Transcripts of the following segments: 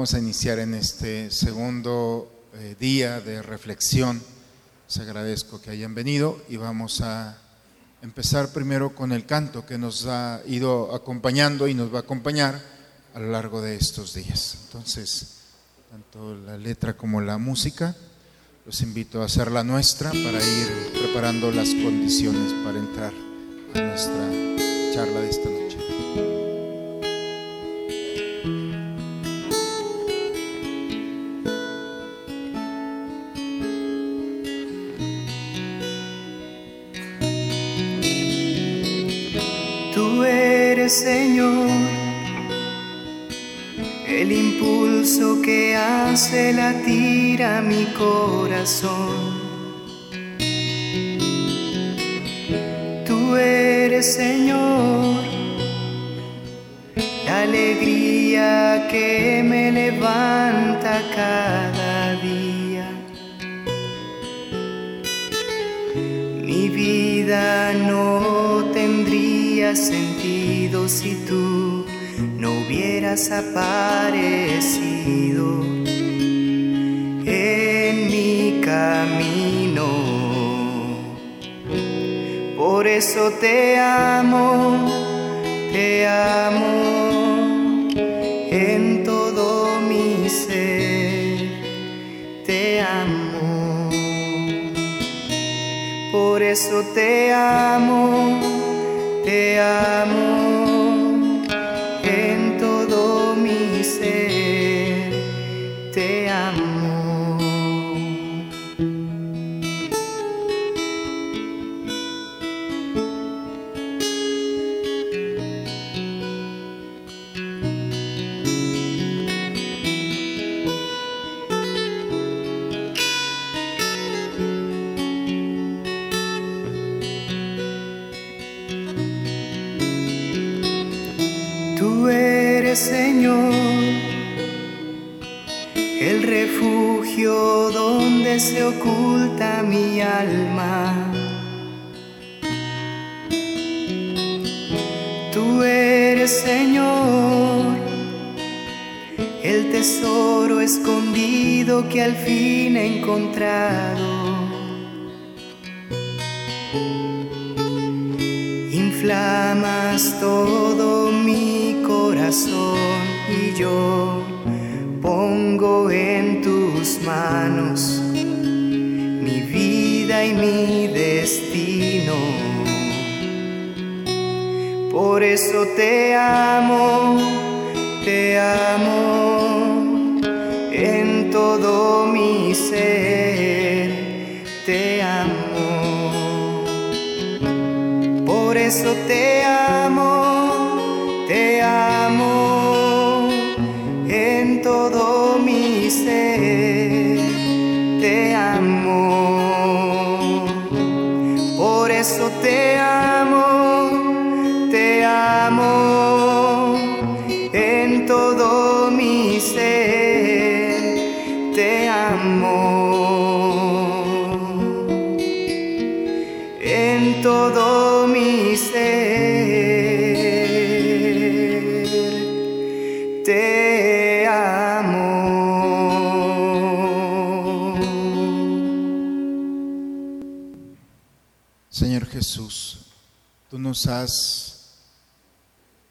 Vamos a iniciar en este segundo eh, día de reflexión. Les agradezco que hayan venido y vamos a empezar primero con el canto que nos ha ido acompañando y nos va a acompañar a lo largo de estos días. Entonces, tanto la letra como la música, los invito a hacer la nuestra para ir preparando las condiciones para entrar a nuestra charla de esta noche. Que hace latir a mi corazón. Tú eres Señor, la alegría que hubieras aparecido en mi camino. Por eso te amo, te amo en todo mi ser, te amo. Por eso te amo, te amo el refugio donde se oculta mi alma. Tú eres Señor, el tesoro escondido que al fin he encontrado. Inflamas todo mi corazón y yo pongo en tus manos mi vida y mi destino. Por eso te amo, te amo en todo mi ser, te amo. Por eso te amo, Por eso nos has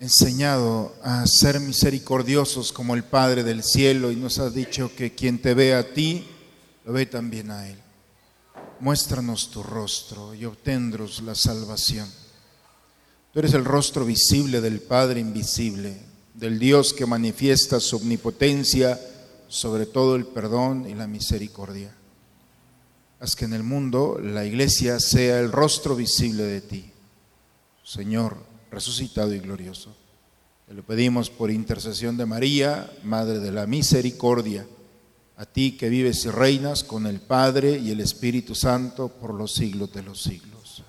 enseñado a ser misericordiosos como el Padre del cielo y nos has dicho que quien te ve a ti, lo ve también a Él. Muéstranos tu rostro y obtendros la salvación. Tú eres el rostro visible del Padre invisible, del Dios que manifiesta su omnipotencia sobre todo el perdón y la misericordia. Haz que en el mundo la iglesia sea el rostro visible de ti, Señor resucitado y glorioso. Te lo pedimos por intercesión de María, Madre de la Misericordia, a ti que vives y reinas con el Padre y el Espíritu Santo por los siglos de los siglos.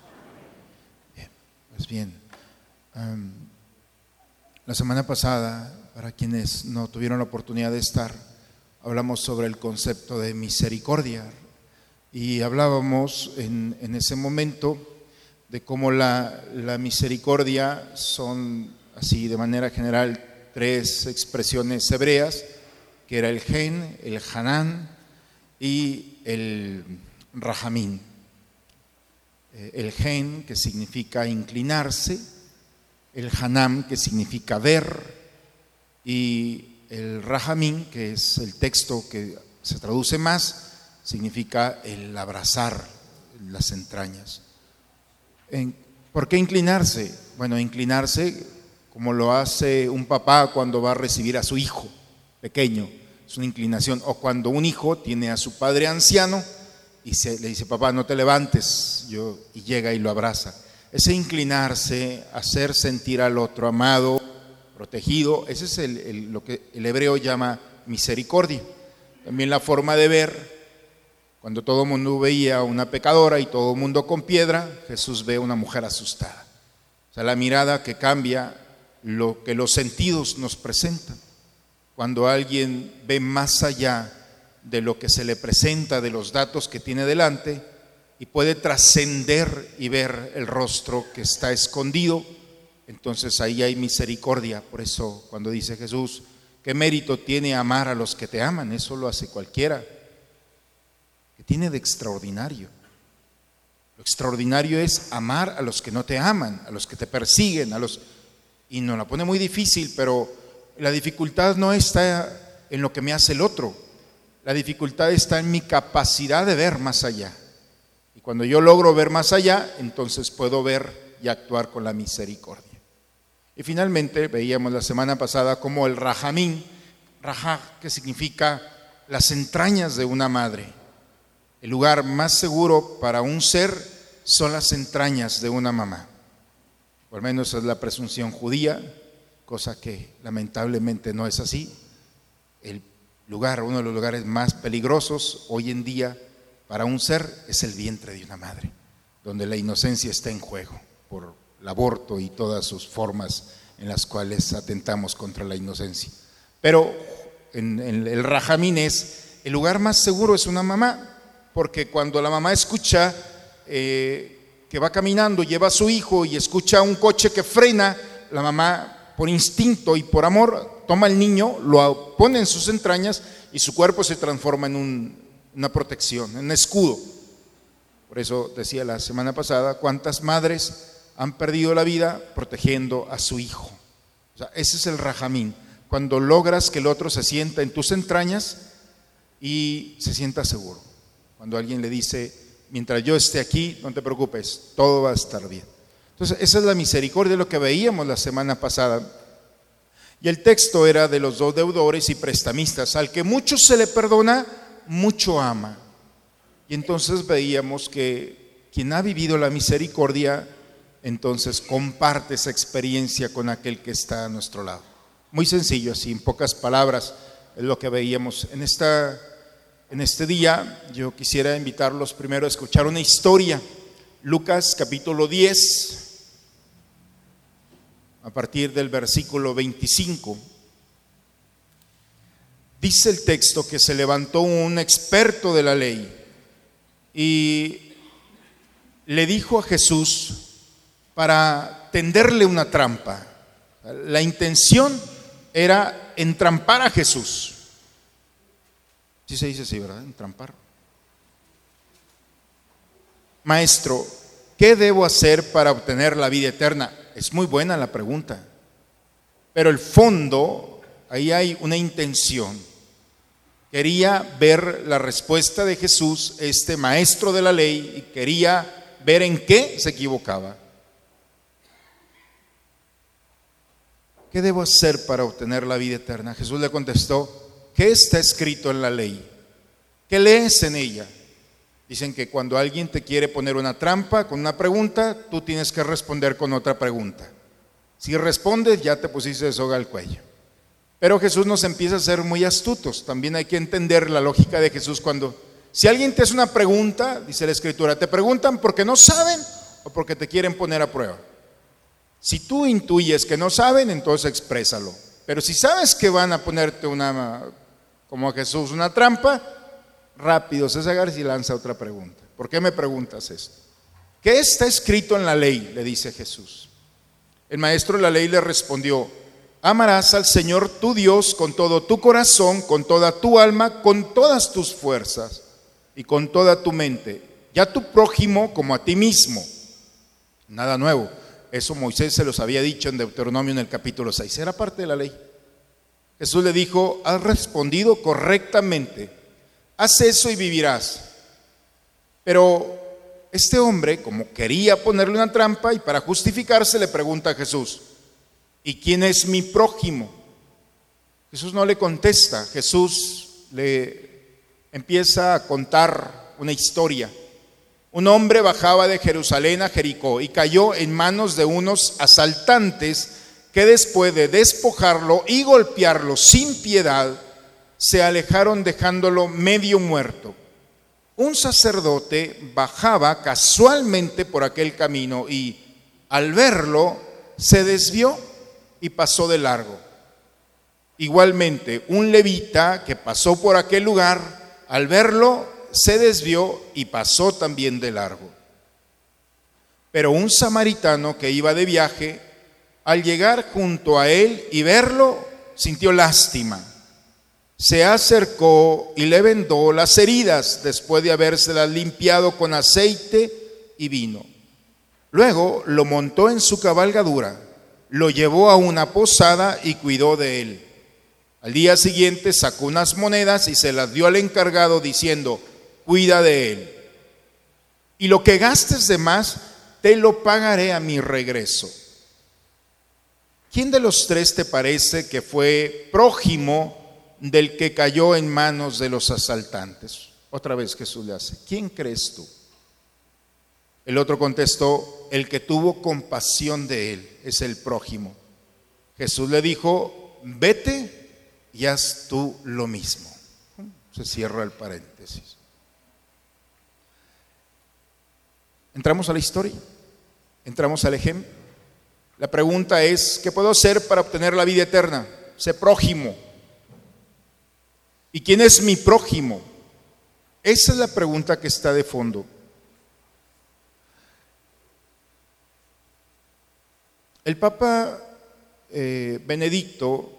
Bien, pues bien, um, la semana pasada, para quienes no tuvieron la oportunidad de estar, hablamos sobre el concepto de misericordia y hablábamos en, en ese momento de cómo la, la, misericordia son, así de manera general, tres expresiones hebreas que era el gen, el hanán y el rajamín. Eh, el gen, que significa inclinarse, el hanam, que significa ver, y el rajamín, que es el texto que se traduce más, significa el abrazar las entrañas. ¿Por qué inclinarse? Bueno, inclinarse como lo hace un papá cuando va a recibir a su hijo pequeño, es una inclinación, o cuando un hijo tiene a su padre anciano y se, le dice, papá, no te levantes, y llega y lo abraza. Ese inclinarse, hacer sentir al otro amado, protegido, ese es lo que el hebreo llama misericordia. También la forma de ver, cuando todo el mundo veía una pecadora y todo el mundo con piedra, Jesús ve a una mujer asustada. O sea, la mirada que cambia lo que los sentidos nos presentan. Cuando alguien ve más allá de lo que se le presenta, de los datos que tiene delante, y puede trascender y ver el rostro que está escondido, entonces ahí hay misericordia. Por eso cuando dice Jesús, ¿qué mérito tiene amar a los que te aman? Eso lo hace cualquiera. ¿Qué tiene de extraordinario? Lo extraordinario es amar a los que no te aman, a los que te persiguen, a los... Y nos la pone muy difícil, pero la dificultad no está en lo que me hace el otro, la dificultad está en mi capacidad de ver más allá. Y cuando yo logro ver más allá, entonces puedo ver y actuar con la misericordia. Y finalmente veíamos la semana pasada como el rajamín, rajá, que significa las entrañas de una madre. El lugar más seguro para un ser son las entrañas de una mamá. Por menos es la presunción judía, cosa que lamentablemente no es así. El lugar, uno de los lugares más peligrosos hoy en día para un ser es el vientre de una madre, donde la inocencia está en juego por el aborto y todas sus formas en las cuales atentamos contra la inocencia. Pero en, el rajamín es, el lugar más seguro es una mamá, porque cuando la mamá escucha eh, que va caminando, lleva a su hijo y escucha un coche que frena, la mamá por instinto y por amor, toma al niño, lo pone en sus entrañas y su cuerpo se transforma en una protección, en un escudo. Por eso decía la semana pasada, cuántas madres han perdido la vida protegiendo a su hijo. Ese es el rajamín, cuando logras que el otro se sienta en tus entrañas y se sienta seguro. Cuando alguien le dice, mientras yo esté aquí, no te preocupes, todo va a estar bien. Entonces, esa es la misericordia de lo que veíamos la semana pasada. Y el texto era de los dos deudores y prestamistas. Al que mucho se le perdona, mucho ama. Y entonces veíamos que quien ha vivido la misericordia, entonces comparte esa experiencia con aquel que está a nuestro lado. Muy sencillo, así, en pocas palabras, es lo que veíamos. En, esta, en este día yo quisiera invitarlos primero a escuchar una historia. Lucas capítulo 10, a partir del versículo 25. Dice el texto que se levantó un experto de la ley y le dijo a Jesús para tenderle una trampa. La intención era entrampar a Jesús. Sí se dice así, ¿verdad? Entrampar. Maestro, ¿qué debo hacer para obtener la vida eterna? Es muy buena la pregunta, pero el fondo, ahí hay una intención. Quería ver la respuesta de Jesús, este maestro de la ley, y quería ver en qué se equivocaba. ¿Qué debo hacer para obtener la vida eterna? Jesús le contestó, ¿qué está escrito en la ley? ¿Qué lees en ella? Dicen que cuando alguien te quiere poner una trampa con una pregunta, tú tienes que responder con otra pregunta. Si respondes, ya te pusiste soga al cuello. Pero Jesús nos empieza a ser muy astutos. También hay que entender la lógica de Jesús cuando, si alguien te hace una pregunta, dice la Escritura, te preguntan porque no saben o porque te quieren poner a prueba. Si tú intuyes que no saben, entonces exprésalo. Pero si sabes que van a ponerte una, como a Jesús, una trampa, rápido César y lanza otra pregunta. ¿Por qué me preguntas esto? ¿Qué está escrito en la ley? Le dice Jesús. El maestro de la ley le respondió, Amarás al Señor tu Dios con todo tu corazón, con toda tu alma, con todas tus fuerzas y con toda tu mente. Ya tu prójimo como a ti mismo. Nada nuevo. Eso Moisés se los había dicho en Deuteronomio en el capítulo 6. Era parte de la ley. Jesús le dijo, has respondido correctamente. Haz eso y vivirás. Pero este hombre, como quería ponerle una trampa y para justificarse, le pregunta a Jesús, ¿y quién es mi prójimo? Jesús no le contesta, Jesús le empieza a contar una historia. Un hombre bajaba de Jerusalén a Jericó y cayó en manos de unos asaltantes que después de despojarlo y golpearlo sin piedad, se alejaron dejándolo medio muerto. Un sacerdote bajaba casualmente por aquel camino y al verlo se desvió y pasó de largo. Igualmente, un levita que pasó por aquel lugar, al verlo se desvió y pasó también de largo. Pero un samaritano que iba de viaje, al llegar junto a él y verlo, sintió lástima. Se acercó y le vendó las heridas después de habérselas limpiado con aceite y vino. Luego lo montó en su cabalgadura, lo llevó a una posada y cuidó de él. Al día siguiente sacó unas monedas y se las dio al encargado diciendo, cuida de él. Y lo que gastes de más, te lo pagaré a mi regreso. ¿Quién de los tres te parece que fue prójimo del que cayó en manos de los asaltantes? Otra vez Jesús le hace, ¿quién crees tú? El otro contestó, el que tuvo compasión de él es el prójimo. Jesús le dijo, vete y haz tú lo mismo. Se cierra el paréntesis. Entramos a la historia, entramos al ejemplo. La pregunta es, ¿qué puedo hacer para obtener la vida eterna? Sé prójimo. ¿Y quién es mi prójimo? Esa es la pregunta que está de fondo. El Papa eh, Benedicto,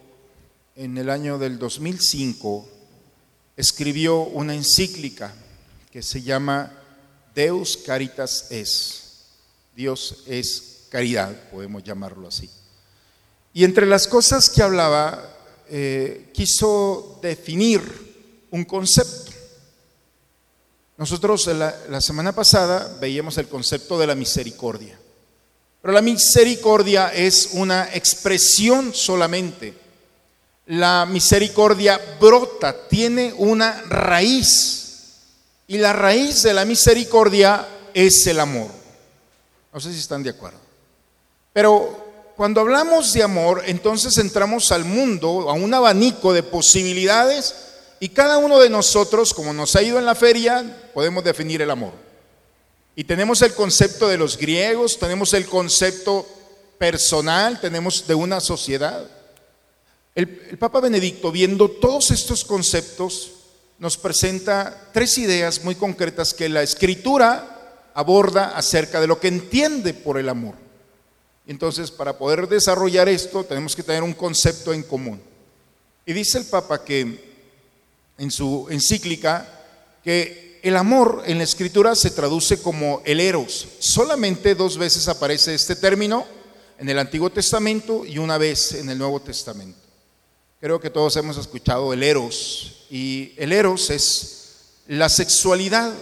en el año del 2005, escribió una encíclica que se llama Deus Caritas es. Dios es caridad, podemos llamarlo así. Y entre las cosas que hablaba, eh, quiso definir un concepto. Nosotros la, la semana pasada veíamos el concepto de la misericordia. Pero la misericordia es una expresión solamente. La misericordia brota, tiene una raíz. Y la raíz de la misericordia es el amor. No sé si están de acuerdo. Pero cuando hablamos de amor, entonces entramos al mundo, a un abanico de posibilidades y cada uno de nosotros, como nos ha ido en la feria, podemos definir el amor. Y tenemos el concepto de los griegos, tenemos el concepto personal, tenemos de una sociedad. El, Papa Benedicto, viendo todos estos conceptos, nos presenta tres ideas muy concretas que la escritura aborda acerca de lo que entiende por el amor. Entonces, para poder desarrollar esto, tenemos que tener un concepto en común. Y dice el Papa que en su encíclica que el amor en la escritura se traduce como el eros. Solamente dos veces aparece este término en el Antiguo Testamento y una vez en el Nuevo Testamento. Creo que todos hemos escuchado el eros y el eros es la sexualidad,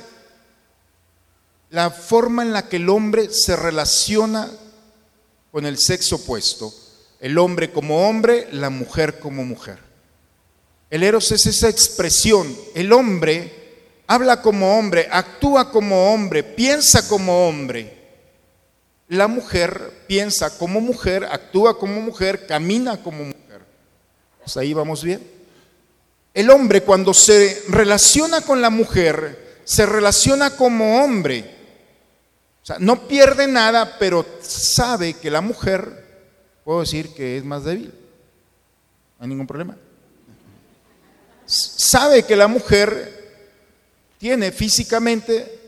la forma en la que el hombre se relaciona con el sexo opuesto, el hombre como hombre, la mujer como mujer. El eros es esa expresión, el hombre habla como hombre, actúa como hombre, piensa como hombre. La mujer piensa como mujer, actúa como mujer, camina como mujer. Pues ahí vamos bien. El hombre cuando se relaciona con la mujer, se relaciona como hombre. O sea, no pierde nada, pero sabe que la mujer, puedo decir que es más débil. No hay ningún problema. Sabe que la mujer tiene físicamente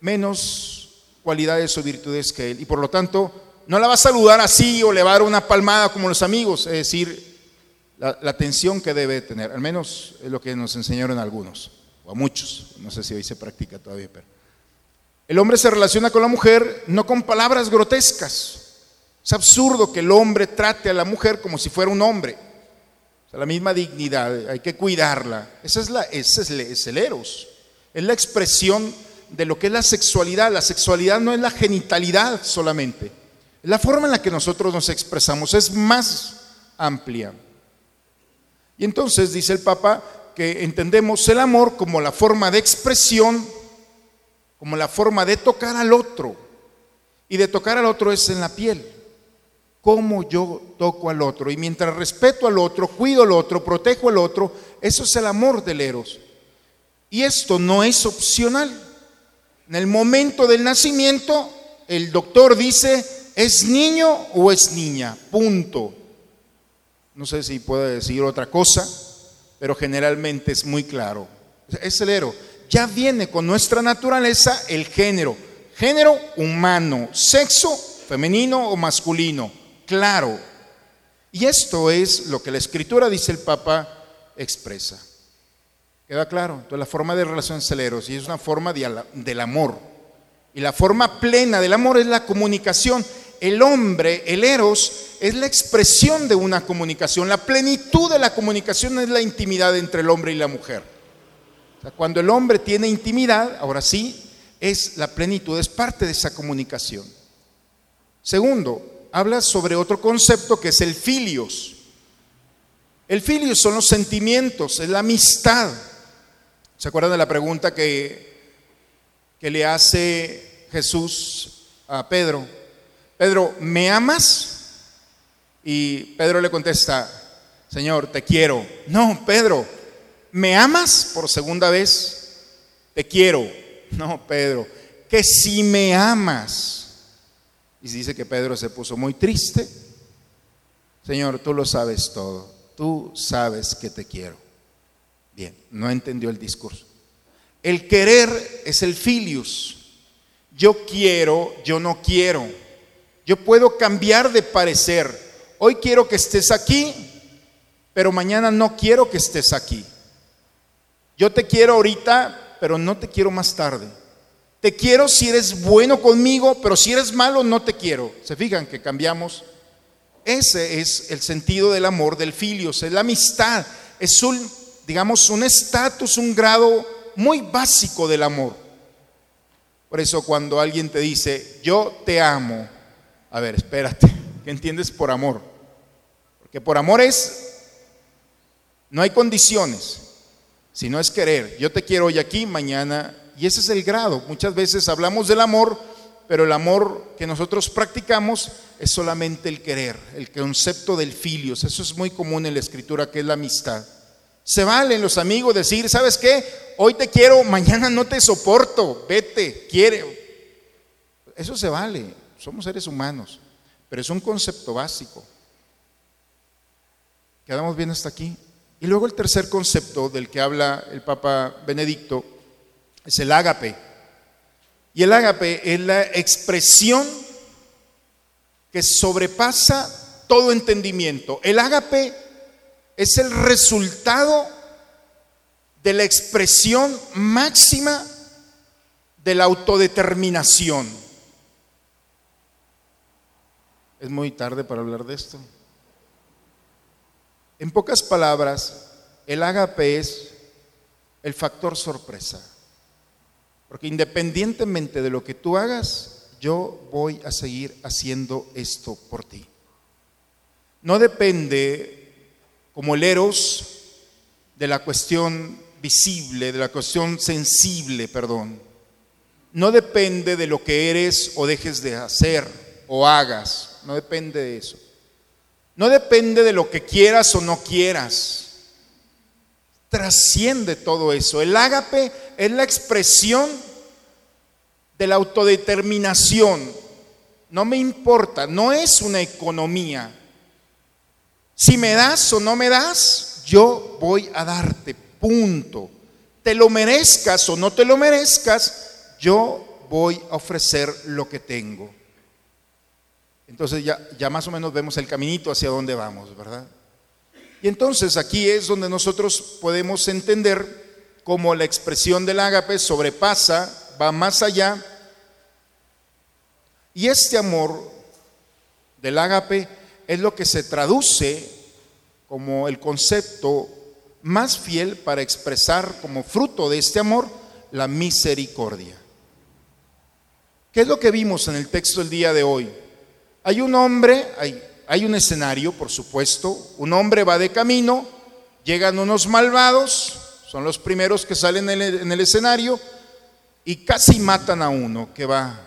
menos cualidades o virtudes que él y por lo tanto no la va a saludar así o le va a dar una palmada como los amigos, es decir, la, la atención que debe tener, al menos es lo que nos enseñaron algunos, o a muchos, no sé si hoy se practica todavía, pero el hombre se relaciona con la mujer no con palabras grotescas. Es absurdo que el hombre trate a la mujer como si fuera un hombre. O la misma dignidad, hay que cuidarla. Esa es la, ese es, es el eros. Es la expresión de lo que es la sexualidad. La sexualidad no es la genitalidad solamente. La forma en la que nosotros nos expresamos. Es más amplia. Y entonces dice el Papa que entendemos el amor como la forma de expresión como la forma de tocar al otro. Y de tocar al otro es en la piel. Cómo yo toco al otro. Y mientras respeto al otro, cuido al otro, protejo al otro, eso es el amor del Eros. Y esto no es opcional. En el momento del nacimiento, el doctor dice, ¿es niño o es niña? Punto. No sé si puede decir otra cosa, pero generalmente es muy claro. Es el Eros ya viene con nuestra naturaleza el género. Género humano, sexo femenino o masculino, claro. Y esto es lo que la escritura, dice el Papa, expresa. ¿Queda claro? Entonces la forma de relación celeros y es una forma del amor. Y la forma plena del amor es la comunicación. El hombre, el eros, es la expresión de una comunicación. La plenitud de la comunicación es la intimidad entre el hombre y la mujer cuando el hombre tiene intimidad, ahora sí, es la plenitud, es parte de esa comunicación. Segundo, habla sobre otro concepto que es el filios. El filios son los sentimientos, es la amistad. ¿Se acuerdan de la pregunta que, que le hace Jesús a Pedro? Pedro, ¿me amas? Y Pedro le contesta, Señor, te quiero. No, Pedro, ¿me amas por segunda vez? Te quiero. No, Pedro, que si me amas. Y dice que Pedro se puso muy triste. Señor, tú lo sabes todo. Tú sabes que te quiero. Bien, no entendió el discurso. El querer es el filius. Yo quiero, yo no quiero. Yo puedo cambiar de parecer. Hoy quiero que estés aquí, pero mañana no quiero que estés aquí. Yo te quiero ahorita, pero no te quiero más tarde. Te quiero si eres bueno conmigo, pero si eres malo, no te quiero. ¿Se fijan que cambiamos? Ese es el sentido del amor, del filios, es la amistad. Es un, digamos, un estatus, un grado muy básico del amor. Por eso cuando alguien te dice, yo te amo, a ver, espérate, ¿qué entiendes por amor? Porque por amor es, no hay condiciones si no es querer. Yo te quiero hoy aquí, mañana, y ese es el grado. Muchas veces hablamos del amor, pero el amor que nosotros practicamos es solamente el querer, el concepto del filios. Eso es muy común en la escritura, que es la amistad. Se valen los amigos decir, ¿sabes qué? Hoy te quiero, mañana no te soporto, vete, quiere. Eso se vale, somos seres humanos, pero es un concepto básico. ¿Quedamos bien hasta aquí? Y luego el tercer concepto del que habla el Papa Benedicto es el ágape. Y el ágape es la expresión que sobrepasa todo entendimiento. El ágape es el resultado de la expresión máxima de la autodeterminación. Es muy tarde para hablar de esto. En pocas palabras, el agape es el factor sorpresa. Porque independientemente de lo que tú hagas, yo voy a seguir haciendo esto por ti. No depende, como el eros, de la cuestión visible, de la cuestión sensible, perdón. No depende de lo que eres o dejes de hacer o hagas. No depende de eso. No depende de lo que quieras o no quieras. Trasciende todo eso. El ágape es la expresión de la autodeterminación. No me importa, no es una economía. Si me das o no me das, yo voy a darte, punto. Te lo merezcas o no te lo merezcas, yo voy a ofrecer lo que tengo. Entonces ya, ya más o menos vemos el caminito hacia dónde vamos, ¿verdad? Y entonces aquí es donde nosotros podemos entender cómo la expresión del ágape sobrepasa, va más allá. Y este amor del ágape es lo que se traduce como el concepto más fiel para expresar como fruto de este amor la misericordia. ¿Qué es lo que vimos en el texto del día de hoy? Hay un hombre, hay, un escenario, por supuesto, un hombre va de camino, llegan unos malvados, son los primeros que salen en el, en el escenario y casi matan a uno que va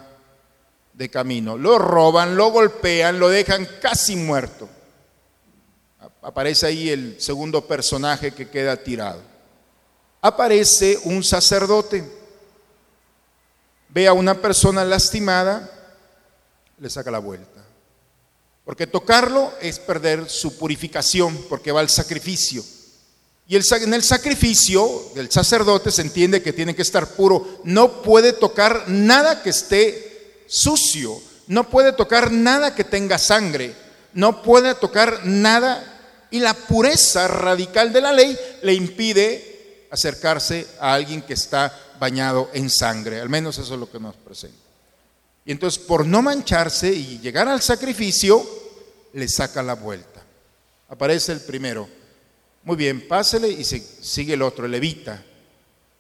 de camino. Lo roban, lo golpean, lo dejan casi muerto. Aparece ahí el segundo personaje que queda tirado. Aparece un sacerdote. Ve a una persona lastimada, le saca la vuelta. Porque tocarlo es perder su purificación, porque va al sacrificio. Y en el sacrificio del sacerdote se entiende que tiene que estar puro. No puede tocar nada que esté sucio. No puede tocar nada que tenga sangre. No puede tocar nada. Y la pureza radical de la ley le impide acercarse a alguien que está bañado en sangre. Al menos eso es lo que nos presenta. Y entonces, por no mancharse y llegar al sacrificio, le saca la vuelta. Aparece el primero. Muy bien, pásele y sigue el otro, el levita.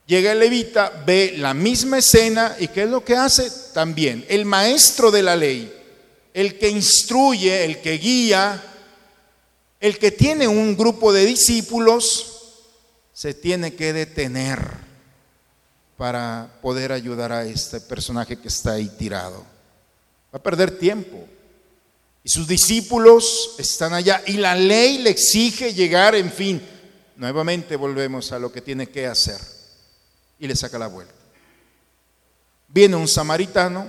Llega el levita, ve la misma escena y ¿qué es lo que hace? También el maestro de la ley, el que instruye, el que guía, el que tiene un grupo de discípulos, se tiene que detener para poder ayudar a este personaje que está ahí tirado. Va a perder tiempo. Y sus discípulos están allá y la ley le exige llegar, en fin. Nuevamente volvemos a lo que tiene que hacer. Y le saca la vuelta. Viene un samaritano.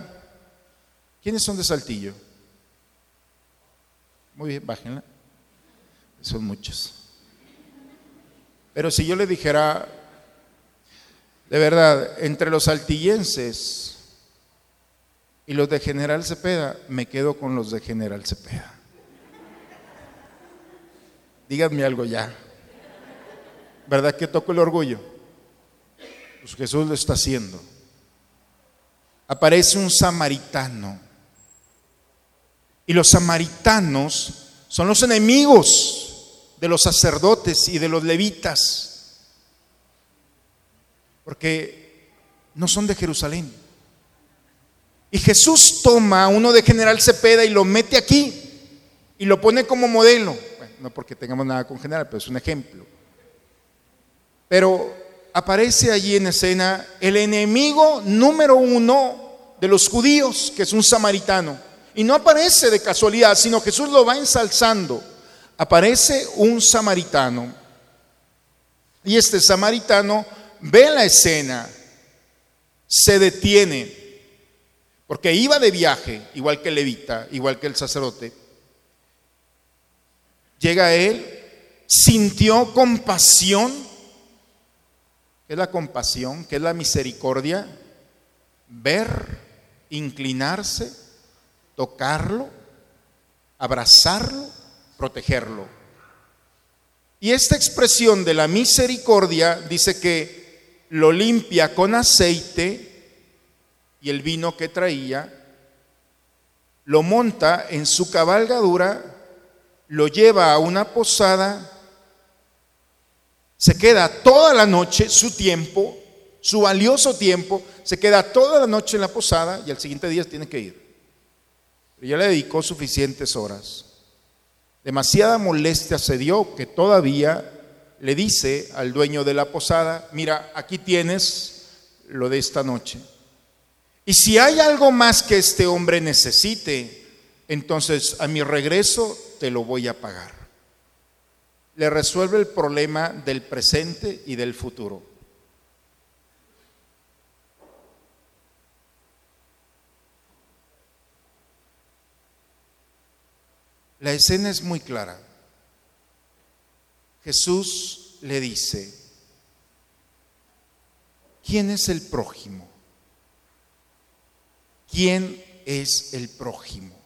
¿Quiénes son de Saltillo? Muy bien, bájenla. Son muchos. Pero si yo le dijera, de verdad, entre los saltillenses y los de General Cepeda, me quedo con los de General Cepeda. Díganme algo ya. ¿Verdad que toco el orgullo? Pues Jesús lo está haciendo. Aparece un samaritano. Y los samaritanos son los enemigos de los sacerdotes y de los levitas. Porque no son de Jerusalén. Y Jesús toma a uno de General Cepeda y lo mete aquí y lo pone como modelo. Bueno, no porque tengamos nada con General, pero es un ejemplo. Pero aparece allí en escena el enemigo número uno de los judíos, que es un samaritano. Y no aparece de casualidad, sino Jesús lo va ensalzando. Aparece un samaritano. Y este samaritano ve la escena, se detiene, porque iba de viaje, igual que levita, igual que el sacerdote. Llega él, sintió compasión. ¿Qué es la compasión? ¿Qué es la misericordia? Ver, inclinarse, tocarlo, abrazarlo, protegerlo. Y esta expresión de la misericordia dice que lo limpia con aceite y el vino que traía, lo monta en su cabalgadura, lo lleva a una posada, se queda toda la noche, su tiempo, su valioso tiempo, se queda toda la noche en la posada y al siguiente día tiene que ir. Pero ya le dedicó suficientes horas. Demasiada molestia se dio que todavía le dice al dueño de la posada, mira, aquí tienes lo de esta noche. Y si hay algo más que este hombre necesite, entonces a mi regreso te lo voy a pagar. Le resuelve el problema del presente y del futuro. La escena es muy clara. Jesús le dice, ¿quién es el prójimo? ¿Quién es el prójimo?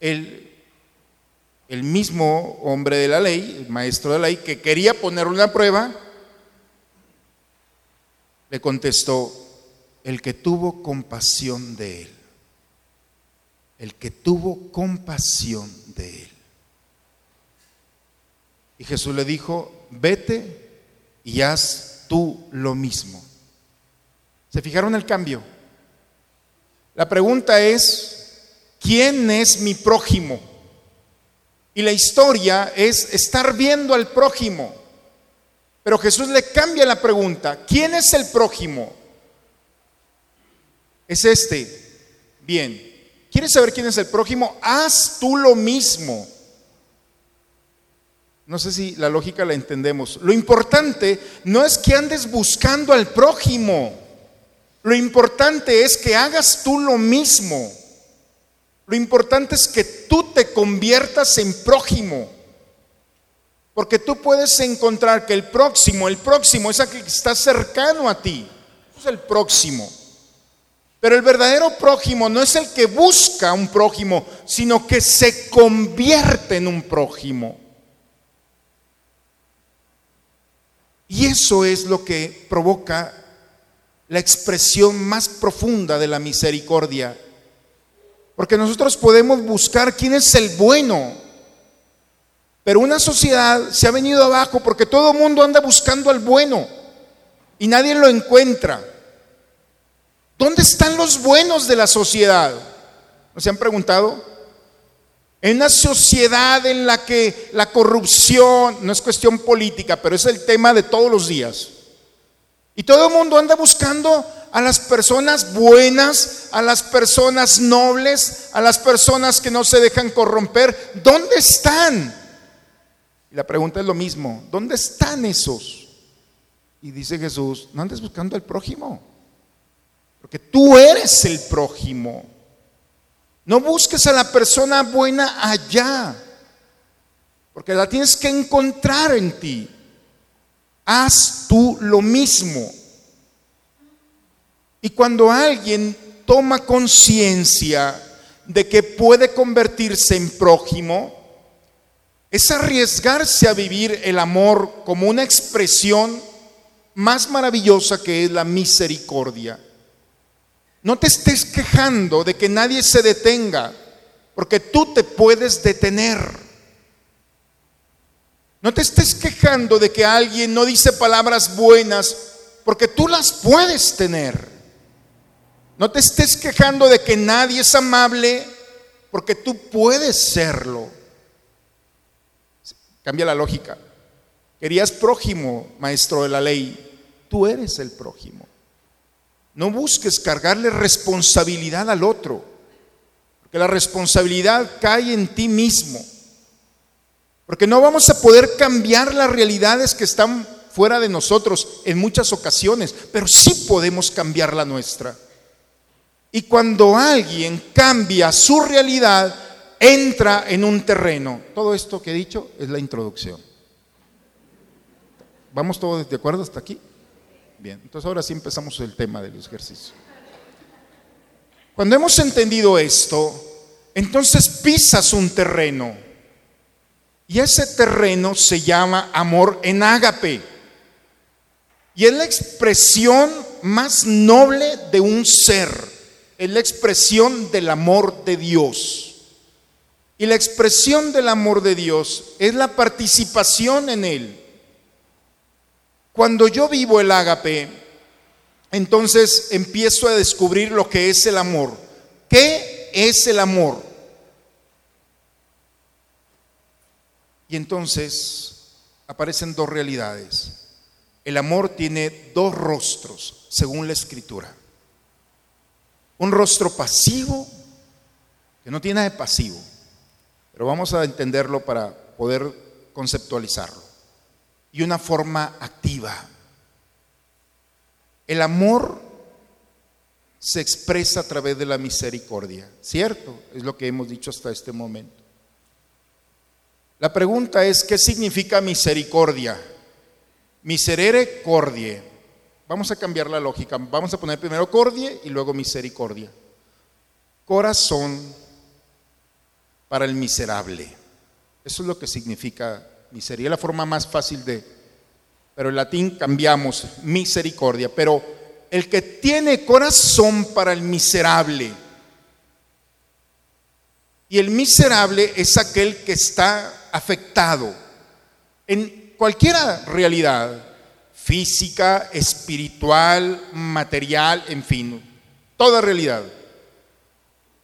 el, el mismo hombre de la ley, el maestro de la ley, que quería poner una prueba, le contestó, el que tuvo compasión de él, el que tuvo compasión de él. Y Jesús le dijo, vete y haz tú lo mismo. ¿Se fijaron el cambio? La pregunta es, ¿quién es mi prójimo? Y la historia es estar viendo al prójimo. Pero Jesús le cambia la pregunta, ¿quién es el prójimo? Es este. Bien, ¿quieres saber quién es el prójimo? Haz tú lo mismo. No sé si la lógica la entendemos. Lo importante no es que andes buscando al prójimo. Lo importante es que hagas tú lo mismo. Lo importante es que tú te conviertas en prójimo. Porque tú puedes encontrar que el próximo, el próximo es aquel que está cercano a ti. Es el próximo. Pero el verdadero prójimo no es el que busca un prójimo, sino que se convierte en un prójimo. Y eso es lo que provoca la expresión más profunda de la misericordia. Porque nosotros podemos buscar quién es el bueno, pero una sociedad se ha venido abajo porque todo el mundo anda buscando al bueno y nadie lo encuentra. ¿Dónde están los buenos de la sociedad? ¿No se han preguntado? En una sociedad en la que la corrupción no es cuestión política, pero es el tema de todos los días. Y todo el mundo anda buscando a las personas buenas, a las personas nobles, a las personas que no se dejan corromper. ¿Dónde están? Y la pregunta es lo mismo, ¿dónde están esos? Y dice Jesús, no andes buscando al prójimo, porque tú eres el prójimo. No busques a la persona buena allá, porque la tienes que encontrar en ti. Haz tú lo mismo. Y cuando alguien toma conciencia de que puede convertirse en prójimo, es arriesgarse a vivir el amor como una expresión más maravillosa que es la misericordia. No te estés quejando de que nadie se detenga, porque tú te puedes detener. No te estés quejando de que alguien no dice palabras buenas, porque tú las puedes tener. No te estés quejando de que nadie es amable, porque tú puedes serlo. Cambia la lógica. Querías prójimo, maestro de la ley. Tú eres el prójimo. No busques cargarle responsabilidad al otro, porque la responsabilidad cae en ti mismo. Porque no vamos a poder cambiar las realidades que están fuera de nosotros en muchas ocasiones, pero sí podemos cambiar la nuestra. Y cuando alguien cambia su realidad, entra en un terreno. Todo esto que he dicho es la introducción. ¿Vamos todos de acuerdo hasta aquí? Bien, entonces ahora sí empezamos el tema de los ejercicios. Cuando hemos entendido esto, entonces pisas un terreno. Y ese terreno se llama amor en ágape. Y es la expresión más noble de un ser. Es la expresión del amor de Dios. Y la expresión del amor de Dios es la participación en él. Cuando yo vivo el ágape, entonces empiezo a descubrir lo que es el amor. ¿Qué es el amor? Y entonces aparecen dos realidades. El amor tiene dos rostros, según la escritura. Un rostro pasivo, que no tiene nada de pasivo, pero vamos a entenderlo para poder conceptualizarlo. Y una forma activa. El amor se expresa a través de la misericordia, ¿cierto? Es lo que hemos dicho hasta este momento. La pregunta es, ¿qué significa misericordia? Miserere cordie. Vamos a cambiar la lógica. Vamos a poner primero cordie y luego misericordia. Corazón, para el miserable. Eso es lo que significa miseria. Es la forma más fácil de... Pero en latín cambiamos misericordia. Pero el que tiene corazón para el miserable. Y el miserable es aquel que está afectado en cualquier realidad, física, espiritual, material, en fin, toda realidad.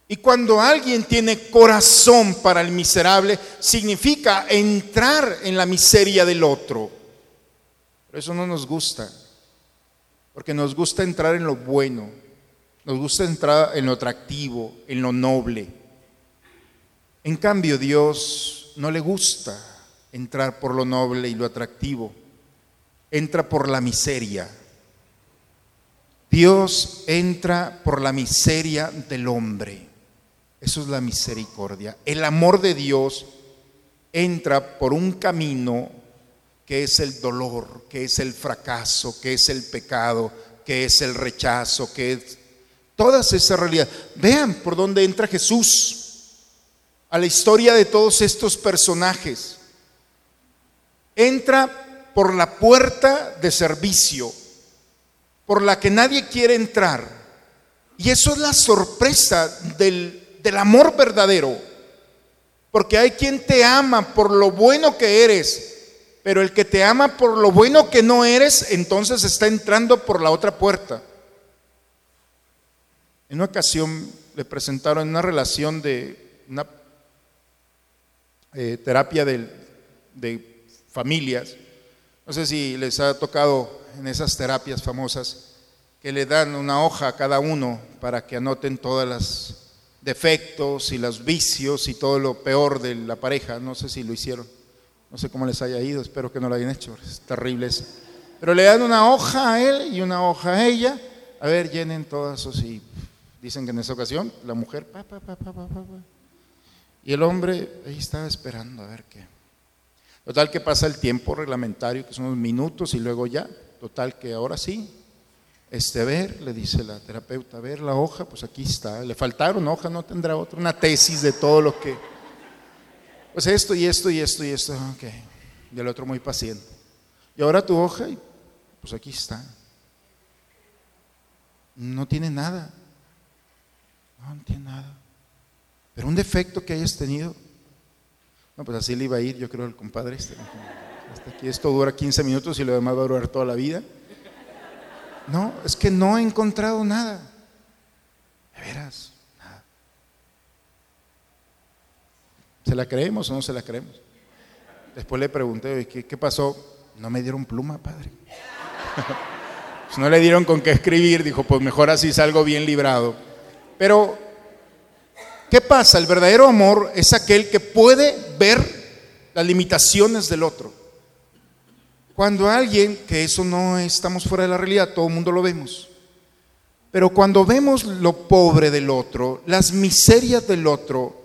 Y cuando alguien tiene corazón para el miserable, significa entrar en la miseria del otro. Pero eso no nos gusta, porque nos gusta entrar en lo bueno, nos gusta entrar en lo atractivo, en lo noble. En cambio, Dios no le gusta entrar por lo noble y lo atractivo, entra por la miseria. Dios entra por la miseria del hombre. Eso es la misericordia. El amor de Dios entra por un camino que es el dolor, que es el fracaso, que es el pecado, que es el rechazo, que es todas esas realidades. Vean por dónde entra Jesús a la historia de todos estos personajes. Entra por la puerta de servicio, por la que nadie quiere entrar. Y eso es la sorpresa del del amor verdadero. Porque hay quien te ama por lo bueno que eres, pero el que te ama por lo bueno que no eres, entonces está entrando por la otra puerta. En una ocasión le presentaron una relación de una eh, terapia de, de familias. No sé si les ha tocado en esas terapias famosas que le dan una hoja a cada uno para que anoten todas las defectos y los vicios y todo lo peor de la pareja. No sé si lo hicieron. No sé cómo les haya ido, espero que no lo hayan hecho. Es terrible eso. Pero le dan una hoja a él y una hoja a ella. A ver, llenen todas eso. Y dicen que en esa ocasión la mujer, pa, pa, pa, y el hombre ahí estaba esperando a ver qué. Total que pasa el tiempo reglamentario, que son unos minutos, y luego ya. Total que ahora sí, este, ver, le dice la terapeuta, ver la hoja, pues aquí está. Le faltaron hoja, no tendrá otra, una tesis de todo lo que. Pues esto y esto y esto y esto, ok. Y el otro muy paciente. Y ahora tu hoja, pues aquí está. No tiene nada. No, no tiene nada. Pero un defecto que hayas tenido. No, pues así le iba a ir, yo creo, el compadre este. Hasta aquí esto dura 15 minutos y lo demás va a durar toda la vida. No, es que no he encontrado nada. De veras, nada. ¿Se la creemos o no se la creemos? Después le pregunté, ¿qué, pasó? No me dieron pluma, padre. no le dieron con qué escribir, dijo, pues mejor así salgo bien librado. Pero, ¿qué pasa? El verdadero amor es aquel que puede ver las limitaciones del otro. Cuando alguien, que eso no estamos fuera de la realidad, todo el mundo lo vemos. Pero cuando vemos lo pobre del otro, las miserias del otro,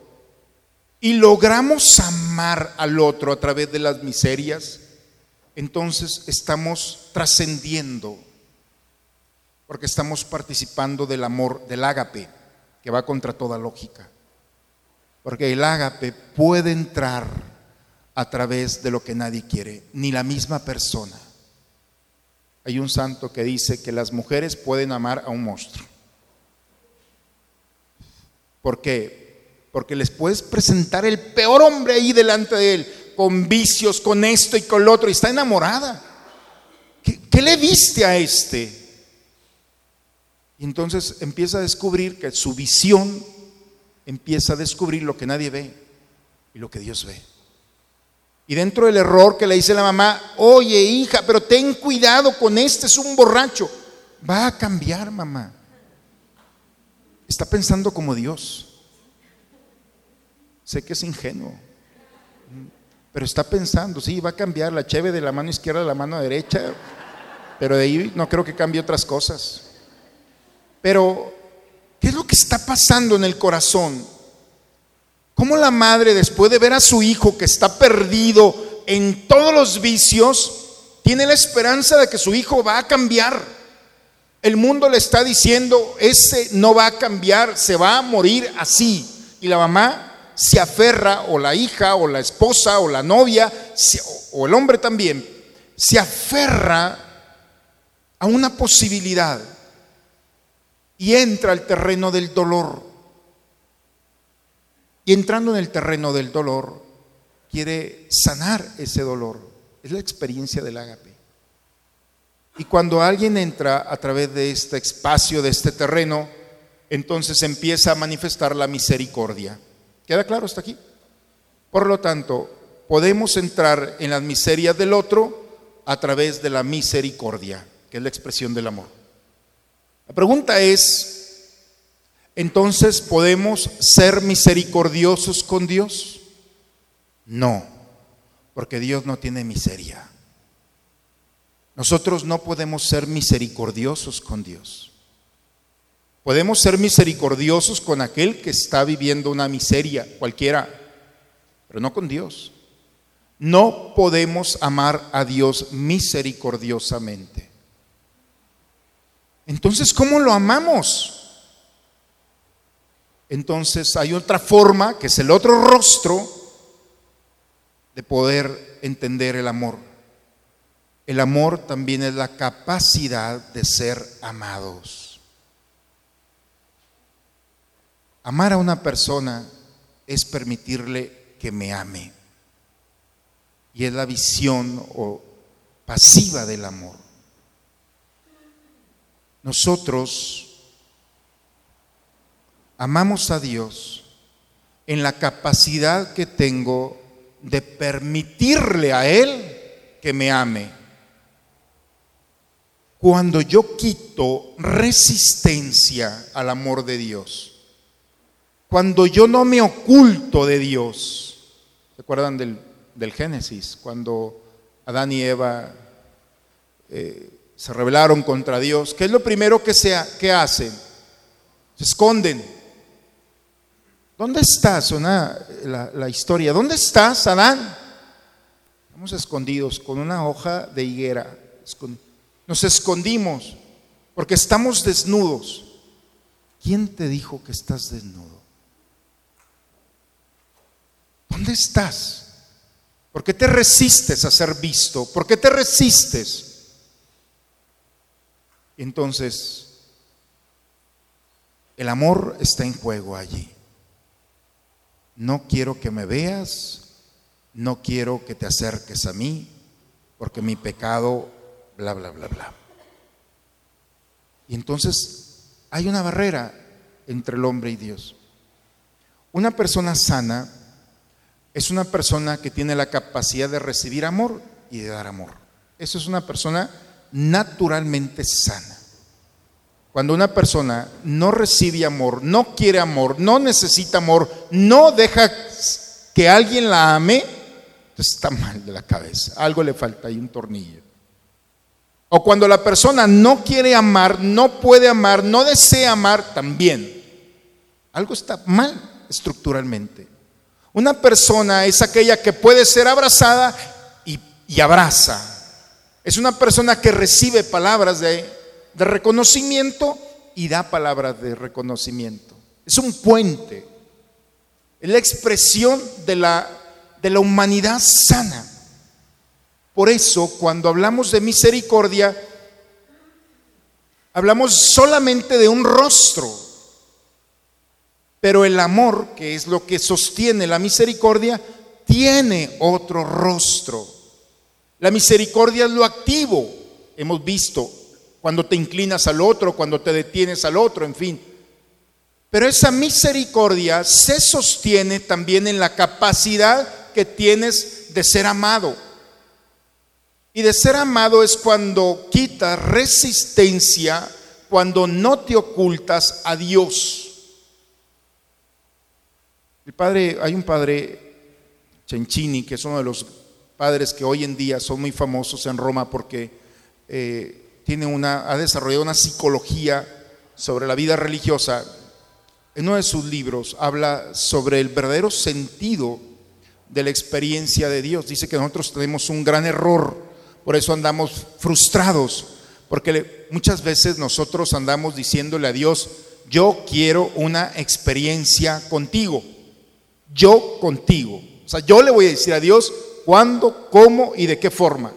y logramos amar al otro a través de las miserias, entonces estamos trascendiendo, porque estamos participando del amor, del ágape, que va contra toda lógica. Porque el ágape puede entrar a través de lo que nadie quiere, ni la misma persona. Hay un santo que dice que las mujeres pueden amar a un monstruo. ¿Por qué? Porque les puedes presentar el peor hombre ahí delante de él, con vicios, con esto y con lo otro, y está enamorada. ¿Qué, qué le viste a este? Y entonces empieza a descubrir que su visión empieza a descubrir lo que nadie ve y lo que Dios ve. Y dentro del error que le dice la mamá, oye hija, pero ten cuidado con este, es un borracho. Va a cambiar, mamá. Está pensando como Dios. Sé que es ingenuo, pero está pensando, sí, va a cambiar la cheve de la mano izquierda a la mano derecha, pero de ahí no creo que cambie otras cosas. Pero, ¿qué es lo que está pasando en el corazón? ¿Cómo la madre, después de ver a su hijo que está perdido en todos los vicios, tiene la esperanza de que su hijo va a cambiar? El mundo le está diciendo, ese no va a cambiar, se va a morir así. Y la mamá se aferra, o la hija, o la esposa, o la novia, o el hombre también, se aferra a una posibilidad y entra al terreno del dolor. Y entrando en el terreno del dolor, quiere sanar ese dolor. Es la experiencia del ágape. Y cuando alguien entra a través de este espacio, de este terreno, entonces empieza a manifestar la misericordia. ¿Queda claro hasta aquí? Por lo tanto, podemos entrar en las miserias del otro a través de la misericordia, que es la expresión del amor. La pregunta es, entonces, ¿podemos ser misericordiosos con Dios? No, porque Dios no tiene miseria. Nosotros no podemos ser misericordiosos con Dios. Podemos ser misericordiosos con aquel que está viviendo una miseria cualquiera, pero no con Dios. No podemos amar a Dios misericordiosamente. Entonces, ¿cómo lo amamos? Entonces hay otra forma, que es el otro rostro, de poder entender el amor. El amor también es la capacidad de ser amados. Amar a una persona es permitirle que me ame. Y es la visión o pasiva del amor. Nosotros amamos a Dios en la capacidad que tengo de permitirle a Él que me ame. Cuando yo quito resistencia al amor de Dios, cuando yo no me oculto de Dios, ¿se acuerdan del, Génesis? Cuando Adán y Eva eh, se rebelaron contra Dios, ¿qué es lo primero que, se, que hacen? Se esconden. ¿Dónde estás? Una, la, la historia. ¿Dónde estás, Adán? Estamos escondidos con una hoja de higuera. Nos escondimos porque estamos desnudos. ¿Quién te dijo que estás desnudo? ¿Dónde estás? ¿Por qué te resistes a ser visto? ¿Por qué te resistes? Entonces, el amor está en juego allí. No quiero que me veas, no quiero que te acerques a mí, porque mi pecado bla, bla, bla, bla. Y entonces hay una barrera entre el hombre y Dios. Una persona sana es una persona que tiene la capacidad de recibir amor y de dar amor. Eso es una persona naturalmente sana. Cuando una persona no recibe amor, no quiere amor, no necesita amor, no deja que alguien la ame, está mal de la cabeza. Algo le falta ahí un tornillo. O cuando la persona no quiere amar, no puede amar, no desea amar, también. Algo está mal estructuralmente. Una persona es aquella que puede ser abrazada y, abraza. Es una persona que recibe palabras de, de reconocimiento y da palabras de reconocimiento. Es un puente. Es la expresión de la, de la humanidad sana. Por eso, cuando hablamos de misericordia, hablamos solamente de un rostro. Pero el amor, que es lo que sostiene la misericordia, tiene otro rostro. La misericordia es lo activo, hemos visto, cuando te inclinas al otro, cuando te detienes al otro, en fin. Pero esa misericordia se sostiene también en la capacidad que tienes de ser amado. Y de ser amado es cuando quitas resistencia, cuando no te ocultas a Dios. El padre, hay un padre Cencini, que es uno de los padres que hoy en día son muy famosos en Roma porque eh, tiene una, ha desarrollado una psicología sobre la vida religiosa. En uno de sus libros habla sobre el verdadero sentido de la experiencia de Dios. Dice que nosotros tenemos un gran error por eso andamos frustrados, porque muchas veces nosotros andamos diciéndole a Dios, yo quiero una experiencia contigo. Yo contigo. O sea, yo le voy a decir a Dios cuándo, cómo y de qué forma.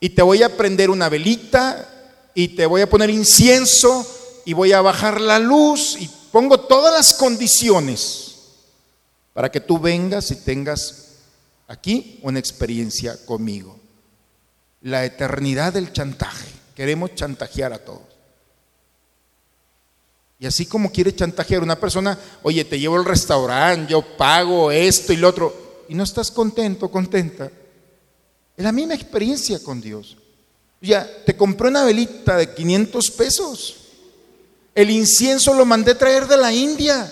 Y te voy a prender una velita y te voy a poner incienso y voy a bajar la luz y pongo todas las condiciones para que tú vengas y tengas aquí una experiencia conmigo. La eternidad del chantaje. Queremos chantajear a todos. Y así como quiere chantajear una persona, oye, te llevo al restaurante, yo pago esto y lo otro, y no estás contento, contenta. Es la misma experiencia con Dios. Ya, te compré una velita de 500 pesos. El incienso lo mandé traer de la India.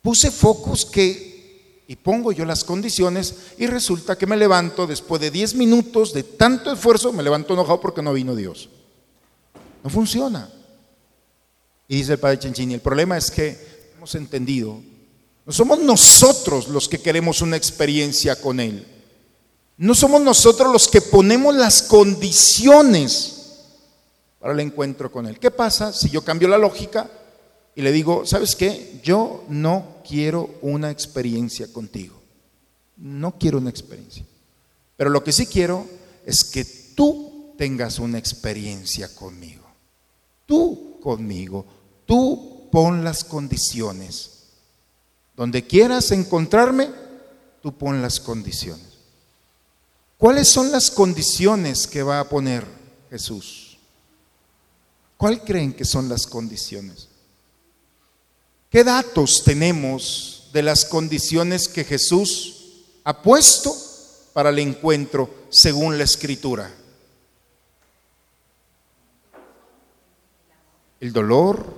Puse focos que, y pongo yo las condiciones, y resulta que me levanto después de 10 minutos de tanto esfuerzo, me levanto enojado porque no vino Dios. No funciona. Y dice el padre Chenchini, el problema es que hemos entendido, no somos nosotros los que queremos una experiencia con Él. No somos nosotros los que ponemos las condiciones para el encuentro con Él. ¿Qué pasa si yo cambio la lógica y le digo, ¿sabes qué? Yo no quiero una experiencia contigo. No quiero una experiencia. Pero lo que sí quiero es que tú tengas una experiencia conmigo. Tú conmigo. Tú pon las condiciones. Donde quieras encontrarme, tú pon las condiciones. ¿Cuáles son las condiciones que va a poner Jesús? ¿Cuál creen que son las condiciones? ¿Qué datos tenemos de las condiciones que Jesús ha puesto para el encuentro según la escritura? El dolor,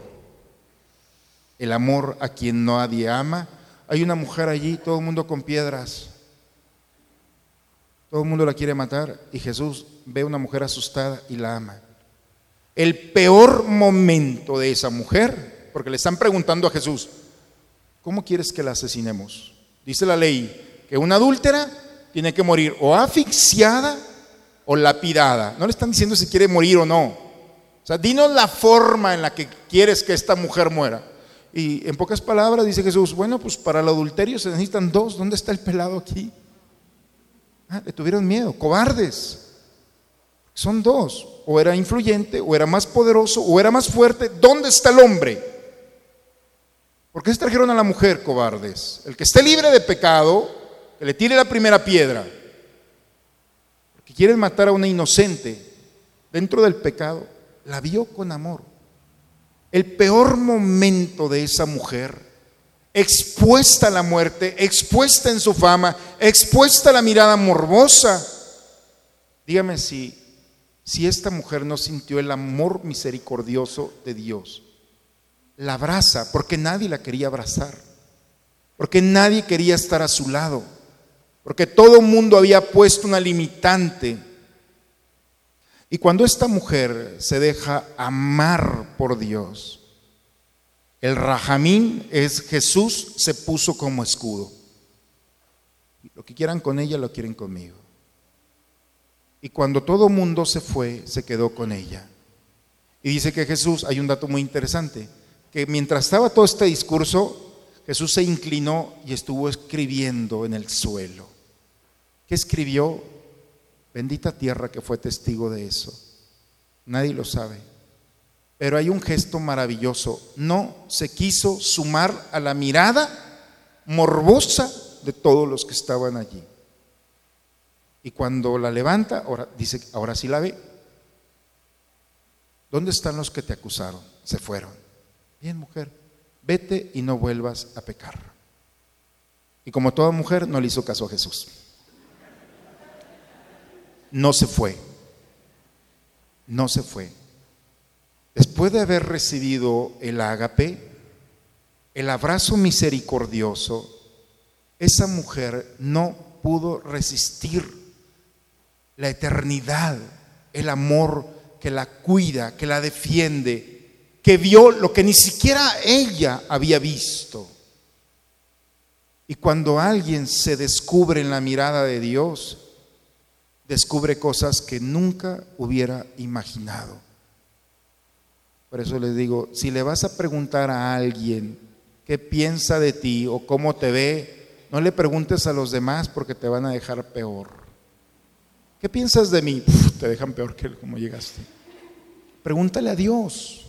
el amor a quien nadie ama. Hay una mujer allí, todo el mundo con piedras. Todo el mundo la quiere matar y Jesús ve a una mujer asustada y la ama. El peor momento de esa mujer, porque le están preguntando a Jesús, ¿cómo quieres que la asesinemos? Dice la ley que una adúltera tiene que morir o asfixiada o lapidada. No le están diciendo si quiere morir o no. O sea, dinos la forma en la que quieres que esta mujer muera. Y en pocas palabras dice Jesús, bueno, pues para el adulterio se necesitan dos. ¿Dónde está el pelado aquí? Ah, le tuvieron miedo, cobardes. Son dos, o era influyente, o era más poderoso, o era más fuerte. ¿Dónde está el hombre? ¿Por qué se trajeron a la mujer cobardes? El que esté libre de pecado, que le tire la primera piedra. Porque quieren matar a una inocente dentro del pecado. La vio con amor. El peor momento de esa mujer expuesta a la muerte, expuesta en su fama, expuesta a la mirada morbosa. Dígame si, si esta mujer no sintió el amor misericordioso de Dios. La abraza porque nadie la quería abrazar, porque nadie quería estar a su lado, porque todo el mundo había puesto una limitante. Y cuando esta mujer se deja amar por Dios, el rajamín es Jesús se puso como escudo. Lo que quieran con ella, lo quieren conmigo. Y cuando todo mundo se fue, se quedó con ella. Y dice que Jesús, hay un dato muy interesante, que mientras estaba todo este discurso, Jesús se inclinó y estuvo escribiendo en el suelo. ¿Qué escribió? Bendita tierra que fue testigo de eso. Nadie lo sabe. Pero hay un gesto maravilloso. No se quiso sumar a la mirada morbosa de todos los que estaban allí. Y cuando la levanta, ahora dice, ahora sí la ve. ¿Dónde están los que te acusaron? Se fueron. Bien, mujer, vete y no vuelvas a pecar. Y como toda mujer, no le hizo caso a Jesús. No se fue. No se fue. Después de haber recibido el ágape, el abrazo misericordioso, esa mujer no pudo resistir la eternidad, el amor que la cuida, que la defiende, que vio lo que ni siquiera ella había visto. Y cuando alguien se descubre en la mirada de Dios, descubre cosas que nunca hubiera imaginado. Por eso les digo, si le vas a preguntar a alguien qué piensa de ti o cómo te ve, no le preguntes a los demás porque te van a dejar peor. ¿Qué piensas de mí? Te dejan peor que como llegaste. Pregúntale a Dios.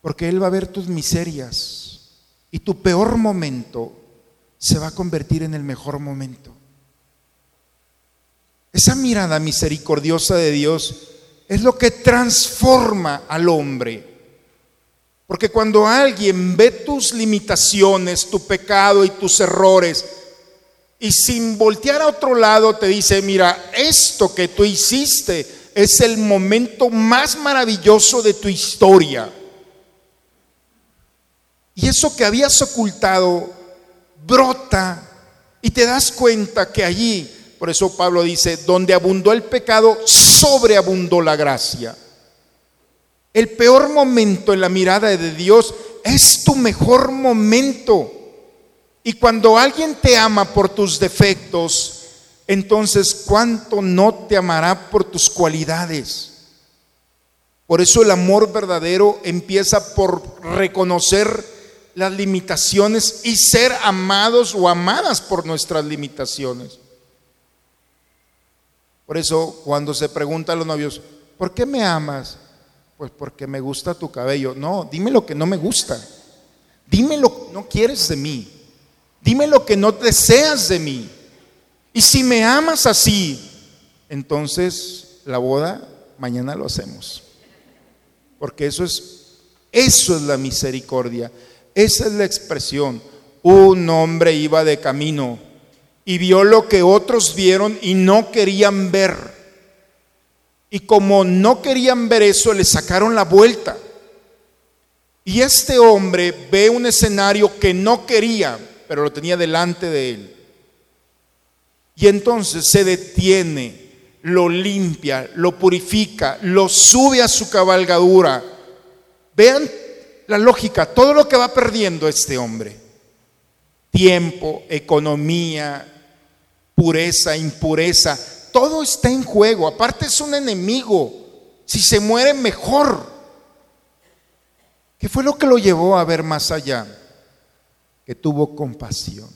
Porque Él va a ver tus miserias y tu peor momento se va a convertir en el mejor momento. Esa mirada misericordiosa de Dios es lo que transforma al hombre. Porque cuando alguien ve tus limitaciones, tu pecado y tus errores, y sin voltear a otro lado te dice, mira, esto que tú hiciste es el momento más maravilloso de tu historia. Y eso que habías ocultado brota y te das cuenta que allí, por eso Pablo dice, donde abundó el pecado, sobreabundó la gracia. El peor momento en la mirada de Dios es tu mejor momento. Y cuando alguien te ama por tus defectos, entonces ¿cuánto no te amará por tus cualidades? Por eso el amor verdadero empieza por reconocer las limitaciones y ser amados o amadas por nuestras limitaciones. Por eso cuando se pregunta a los novios, ¿por qué me amas? Pues porque me gusta tu cabello. No, dime lo que no me gusta. Dime lo que no quieres de mí. Dime lo que no deseas de mí. Y si me amas así, entonces la boda mañana lo hacemos. Porque eso es eso es la misericordia. Esa es la expresión. Un hombre iba de camino y vio lo que otros vieron y no querían ver. Y como no querían ver eso, le sacaron la vuelta. Y este hombre ve un escenario que no quería, pero lo tenía delante de él. Y entonces se detiene, lo limpia, lo purifica, lo sube a su cabalgadura. Vean la lógica, todo lo que va perdiendo este hombre. Tiempo, economía, pureza, impureza, todo está en juego. Aparte es un enemigo. Si se muere, mejor. ¿Qué fue lo que lo llevó a ver más allá? Que tuvo compasión.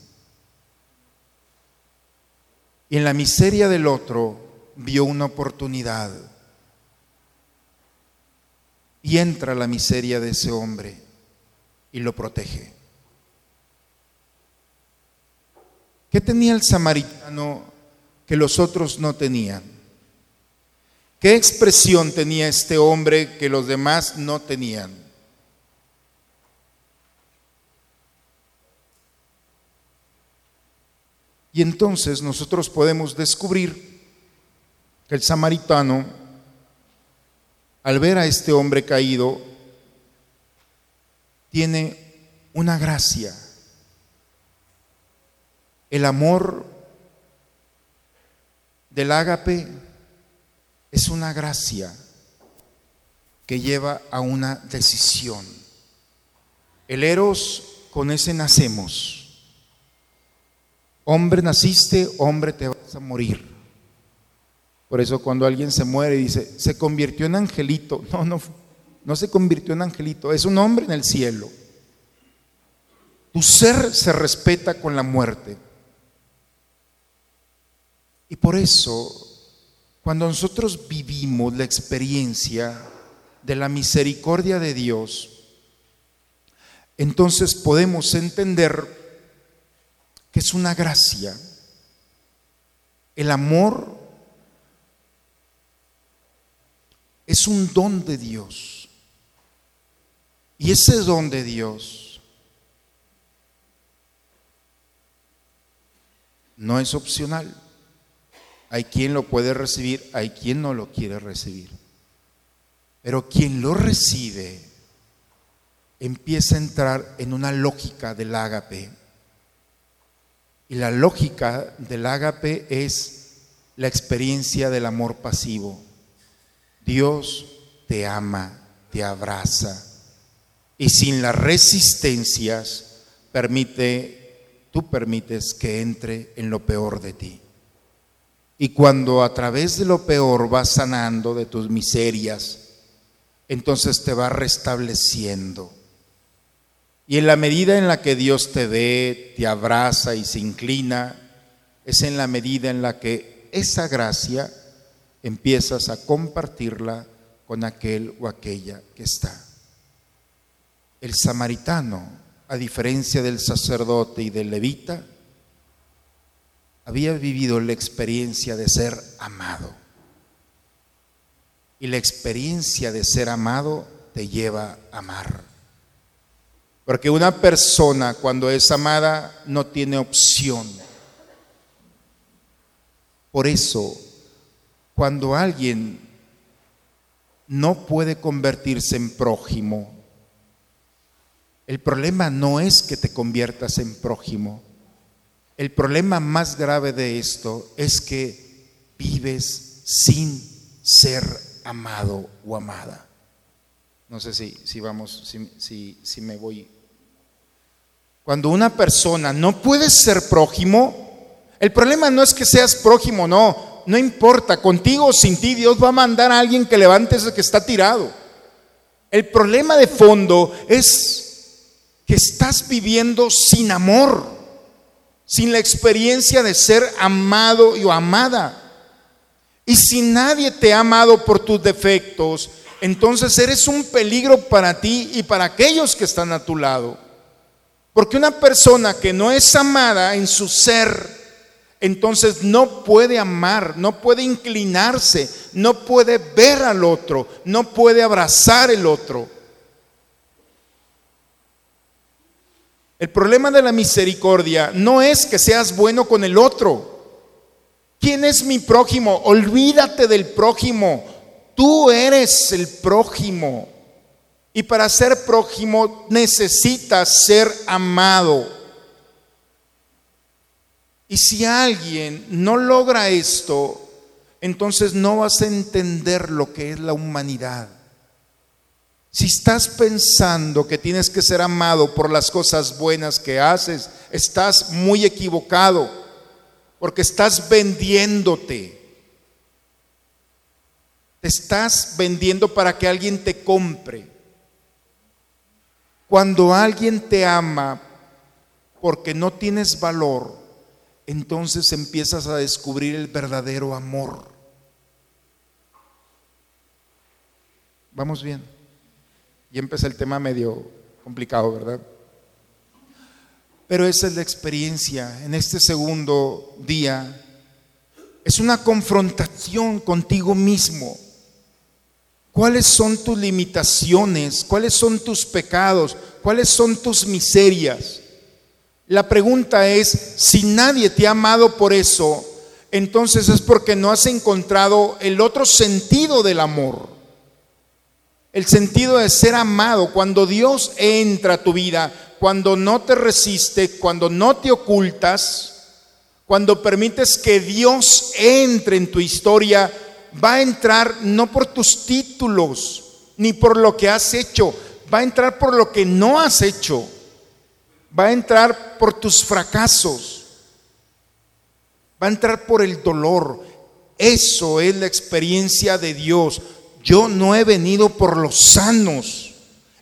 Y en la miseria del otro vio una oportunidad. Y entra la miseria de ese hombre y lo protege. ¿Qué tenía el samaritano que los otros no tenían. ¿Qué expresión tenía este hombre que los demás no tenían? Y entonces nosotros podemos descubrir que el samaritano, al ver a este hombre caído, tiene una gracia. El amor del ágape es una gracia que lleva a una decisión. El eros, con ese nacemos. Hombre naciste, hombre te vas a morir. Por eso cuando alguien se muere y dice, se convirtió en angelito. No, no, no se convirtió en angelito, es un hombre en el cielo. Tu ser se respeta con la muerte. Y por eso, cuando nosotros vivimos la experiencia de la misericordia de Dios, entonces podemos entender que es una gracia. El amor es un don de Dios. Y ese don de Dios no es opcional. Hay quien lo puede recibir, hay quien no lo quiere recibir. Pero quien lo recibe empieza a entrar en una lógica del ágape. Y la lógica del ágape es la experiencia del amor pasivo. Dios te ama, te abraza y sin las resistencias permite, tú permites que entre en lo peor de ti. Y cuando a través de lo peor vas sanando de tus miserias, entonces te va restableciendo. Y en la medida en la que Dios te ve, te abraza y se inclina, es en la medida en la que esa gracia empiezas a compartirla con aquel o aquella que está. El samaritano, a diferencia del sacerdote y del levita, había vivido la experiencia de ser amado. Y la experiencia de ser amado te lleva a amar. Porque una persona cuando es amada no tiene opción. Por eso, cuando alguien no puede convertirse en prójimo, el problema no es que te conviertas en prójimo. El problema más grave de esto es que vives sin ser amado o amada. No sé si, si vamos, si, si me voy. Cuando una persona no puede ser prójimo, el problema no es que seas prójimo, no, no importa, contigo o sin ti, Dios va a mandar a alguien que levante ese que está tirado. El problema de fondo es que estás viviendo sin amor, sin la experiencia de ser amado y amada. Y si nadie te ha amado por tus defectos, entonces eres un peligro para ti y para aquellos que están a tu lado. Porque una persona que no es amada en su ser, entonces no puede amar, no puede inclinarse, no puede ver al otro, no puede abrazar el otro. El problema de la misericordia no es que seas bueno con el otro. ¿Quién es mi prójimo? Olvídate del prójimo. Tú eres el prójimo. Y para ser prójimo necesitas ser amado. Y si alguien no logra esto, entonces no vas a entender lo que es la humanidad. Si estás pensando que tienes que ser amado por las cosas buenas que haces, estás muy equivocado, porque estás vendiéndote. Te estás vendiendo para que alguien te compre. Cuando alguien te ama porque no tienes valor, entonces empiezas a descubrir el verdadero amor. Vamos bien. Y empecé el tema medio complicado, ¿verdad? Pero esa es la experiencia en este segundo día. Es una confrontación contigo mismo. ¿Cuáles son tus limitaciones? ¿Cuáles son tus pecados? ¿Cuáles son tus miserias? La pregunta es, si nadie te ha amado por eso, entonces es porque no has encontrado el otro sentido del amor. El sentido de ser amado, cuando Dios entra a tu vida, cuando no te resiste, cuando no te ocultas, cuando permites que Dios entre en tu historia, va a entrar no por tus títulos, ni por lo que has hecho, va a entrar por lo que no has hecho, va a entrar por tus fracasos, va a entrar por el dolor. Eso es la experiencia de Dios. Yo no he venido por los sanos,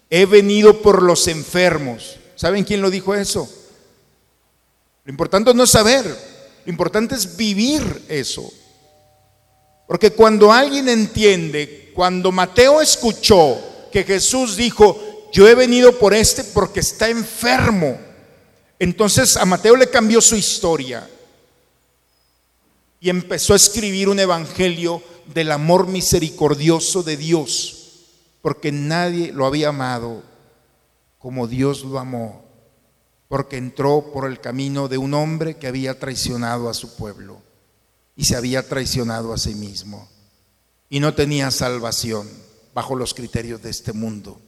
he venido por los enfermos. ¿Saben quién lo dijo eso? Lo importante no es saber, lo importante es vivir eso. Porque cuando alguien entiende, cuando Mateo escuchó que Jesús dijo, yo he venido por este porque está enfermo, entonces a Mateo le cambió su historia y empezó a escribir un evangelio del amor misericordioso de Dios, porque nadie lo había amado como Dios lo amó, porque entró por el camino de un hombre que había traicionado a su pueblo y se había traicionado a sí mismo y no tenía salvación bajo los criterios de este mundo,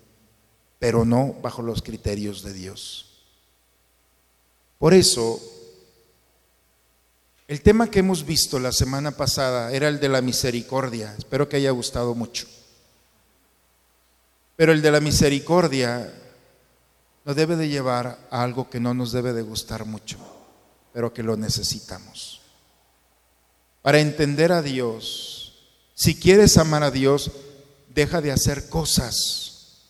pero no bajo los criterios de Dios. Por eso, el tema que hemos visto la semana pasada era el de la misericordia. Espero que haya gustado mucho. Pero el de la misericordia nos debe de llevar a algo que no nos debe de gustar mucho, pero que lo necesitamos para entender a Dios. Si quieres amar a Dios, deja de hacer cosas.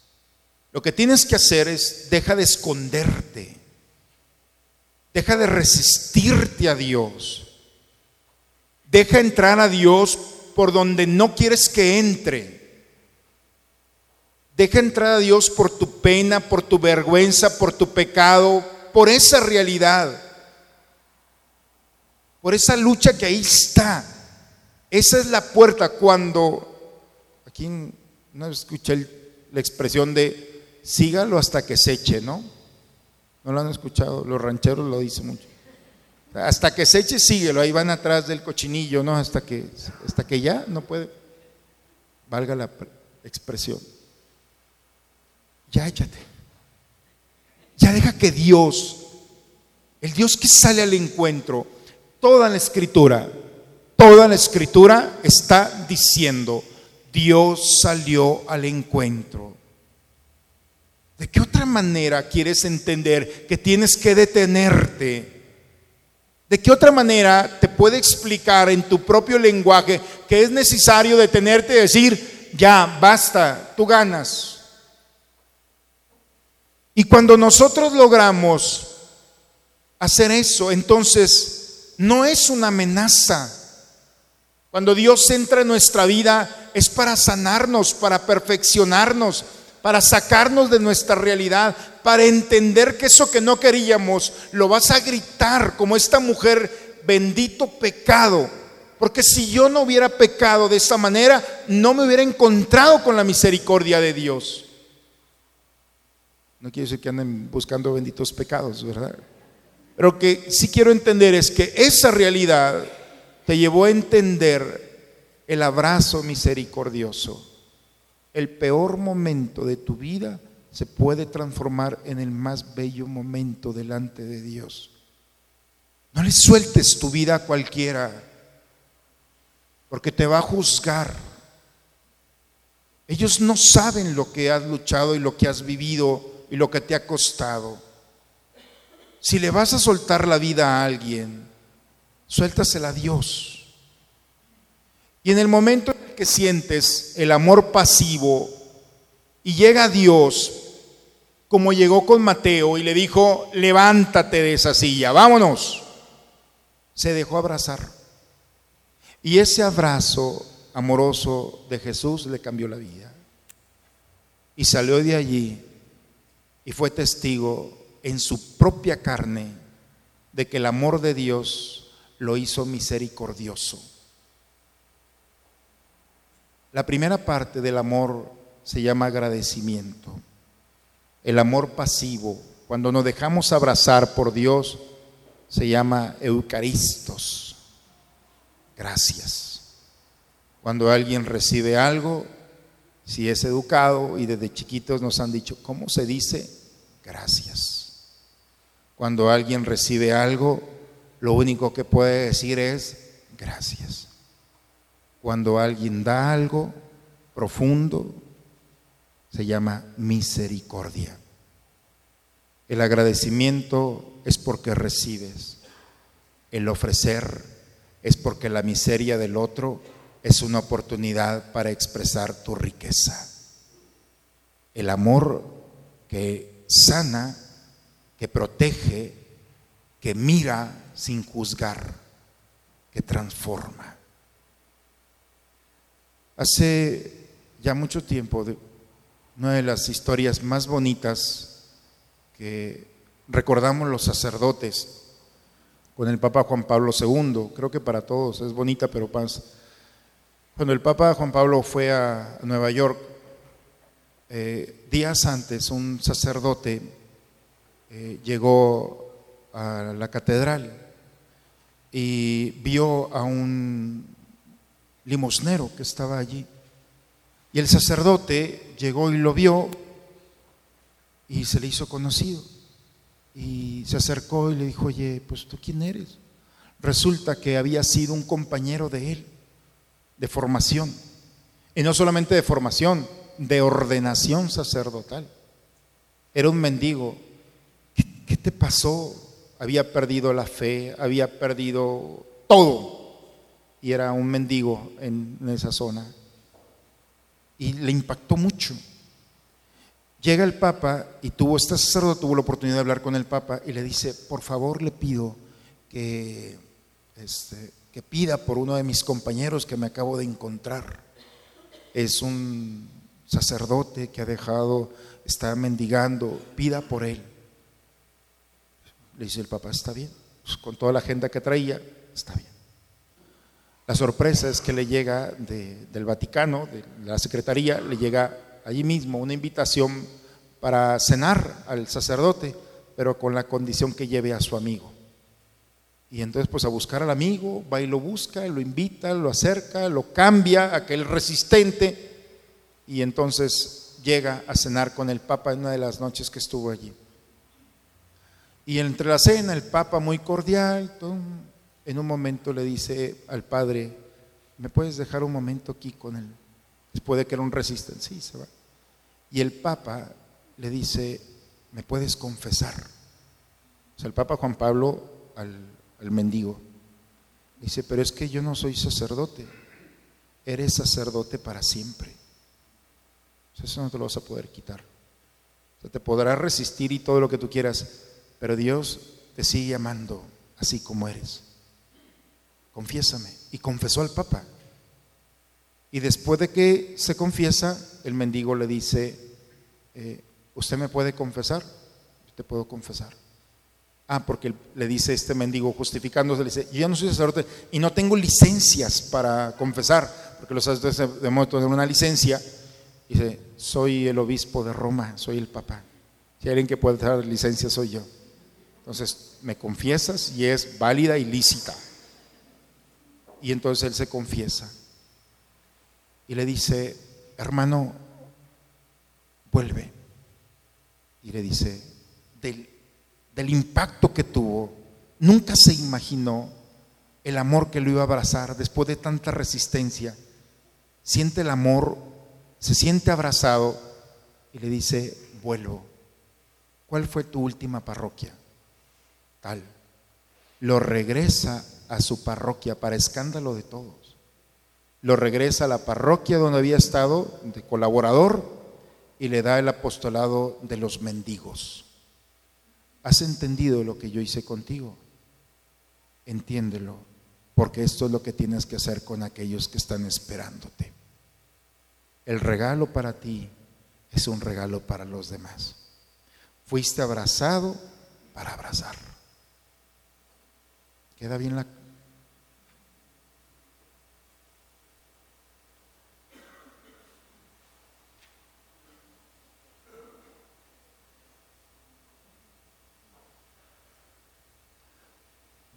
Lo que tienes que hacer es deja de esconderte. Deja de resistirte a Dios. Deja entrar a Dios por donde no quieres que entre. Deja entrar a Dios por tu pena, por tu vergüenza, por tu pecado, por esa realidad. Por esa lucha que ahí está. Esa es la puerta cuando, aquí no escuché la expresión de sígalo hasta que se eche, ¿no? No lo han escuchado, los rancheros lo dicen mucho. Hasta que se eche, síguelo, ahí van atrás del cochinillo, ¿no? Hasta que, hasta que ya no puede, valga la expresión. Ya échate. Ya deja que Dios, el Dios que sale al encuentro, toda la escritura, toda la escritura está diciendo, Dios salió al encuentro. ¿De qué otra manera quieres entender que tienes que detenerte? ¿De qué otra manera te puede explicar en tu propio lenguaje que es necesario detenerte y decir, ya, basta, tú ganas? Y cuando nosotros logramos hacer eso, entonces no es una amenaza. Cuando Dios entra en nuestra vida es para sanarnos, para perfeccionarnos, para sacarnos de nuestra realidad, para entender que eso que no queríamos lo vas a gritar como esta mujer, bendito pecado. Porque si yo no hubiera pecado de esa manera, no me hubiera encontrado con la misericordia de Dios. No quiere decir que anden buscando benditos pecados, ¿verdad? Pero que sí quiero entender es que esa realidad te llevó a entender el abrazo misericordioso. El peor momento de tu vida se puede transformar en el más bello momento delante de Dios. No le sueltes tu vida a cualquiera, porque te va a juzgar. Ellos no saben lo que has luchado y lo que has vivido y lo que te ha costado. Si le vas a soltar la vida a alguien, suéltasela a Dios. Y en el momento en que sientes el amor pasivo y llega Dios, como llegó con Mateo y le dijo, levántate de esa silla, vámonos, se dejó abrazar. Y ese abrazo amoroso de Jesús le cambió la vida. Y salió de allí y fue testigo en su propia carne de que el amor de Dios lo hizo misericordioso. La primera parte del amor se llama agradecimiento. El amor pasivo, cuando nos dejamos abrazar por Dios, se llama eucaristos. Gracias. Cuando alguien recibe algo, si es educado y desde chiquitos nos han dicho, ¿cómo se dice? Gracias. Cuando alguien recibe algo, lo único que puede decir es gracias. Cuando alguien da algo profundo, se llama misericordia. El agradecimiento es porque recibes. El ofrecer es porque la miseria del otro es una oportunidad para expresar tu riqueza. El amor que sana, que protege, que mira sin juzgar, que transforma. Hace ya mucho tiempo, una de las historias más bonitas que recordamos los sacerdotes con el Papa Juan Pablo II, creo que para todos es bonita, pero pasa cuando el Papa Juan Pablo fue a Nueva York, eh, días antes un sacerdote eh, llegó a la catedral y vio a un limosnero que estaba allí. Y el sacerdote llegó y lo vio y se le hizo conocido. Y se acercó y le dijo, oye, pues tú quién eres. Resulta que había sido un compañero de él de formación. Y no solamente de formación, de ordenación sacerdotal. Era un mendigo. ¿Qué, te pasó? Había perdido la fe, había perdido todo. Y era un mendigo en, esa zona. Y le impactó mucho. Llega el Papa y tuvo, este sacerdote tuvo la oportunidad de hablar con el Papa y le dice, por favor le pido que, este, que pida por uno de mis compañeros que me acabo de encontrar. Es un sacerdote que ha dejado, está mendigando, pida por él. Le dice el Papa, está bien, pues, con toda la agenda que traía, está bien. La sorpresa es que le llega de- del Vaticano, de la Secretaría, le llega allí mismo una invitación para cenar al sacerdote, pero con la condición que lleve a su amigo. Y entonces pues a buscar al amigo, va y lo busca, lo invita, lo acerca, lo cambia, aquel resistente, y entonces llega a cenar con el Papa en una de las noches que estuvo allí. Y entre la cena, el Papa muy cordial, todo, en un momento le dice al padre, ¿me puedes dejar un momento aquí con él? Después de que era un resistente, sí, se va. Y el Papa le dice, ¿me puedes confesar? O sea, el Papa Juan Pablo al, mendigo dice, pero es que yo no soy sacerdote, eres sacerdote para siempre. Eso no te lo vas a poder quitar. O sea, te podrás resistir y todo lo que tú quieras, pero Dios te sigue amando así como eres. Confiésame. Y confesó al Papa. Y después de que se confiesa, el mendigo le dice, eh, ¿usted me puede confesar? Te puedo confesar. Ah, porque le dice este mendigo justificándose, le dice, yo no soy sacerdote y no tengo licencias para confesar, porque los sacerdotes de momento tener una licencia. Dice, soy el obispo de Roma, soy el papa. Si hay alguien que puede dar licencia, soy yo. Entonces, me confiesas y es válida y lícita. Y entonces él se confiesa. Y le dice, hermano, vuelve. Y le dice, del, del impacto que tuvo, nunca se imaginó el amor que lo iba a abrazar después de tanta resistencia. Siente el amor, se siente abrazado y le dice, vuelvo. ¿Cuál fue tu última parroquia? Tal. Lo regresa a su parroquia para escándalo de todos. Lo regresa a la parroquia donde había estado de colaborador y le da el apostolado de los mendigos. ¿Has entendido lo que yo hice contigo? Entiéndelo, porque esto es lo que tienes que hacer con aquellos que están esperándote. El regalo para ti es un regalo para los demás. Fuiste abrazado para abrazar. ¿Queda bien la...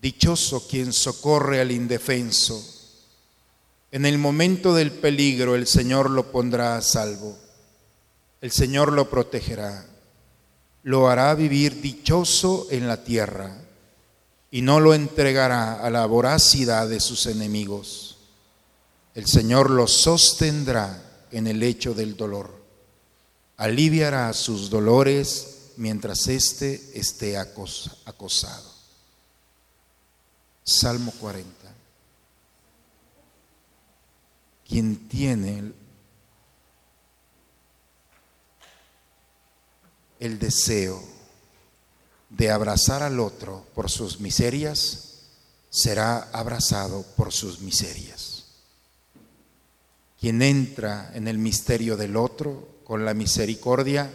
Dichoso quien socorre al indefenso. En el momento del peligro el Señor lo pondrá a salvo. El Señor lo protegerá. Lo hará vivir dichoso en la tierra y no lo entregará a la voracidad de sus enemigos. El Señor lo sostendrá en el lecho del dolor. Aliviará sus dolores mientras éste esté acos- acosado. Salmo 40. Quien tiene el, el deseo de abrazar al otro por sus miserias, será abrazado por sus miserias. Quien entra en el misterio del otro con la misericordia,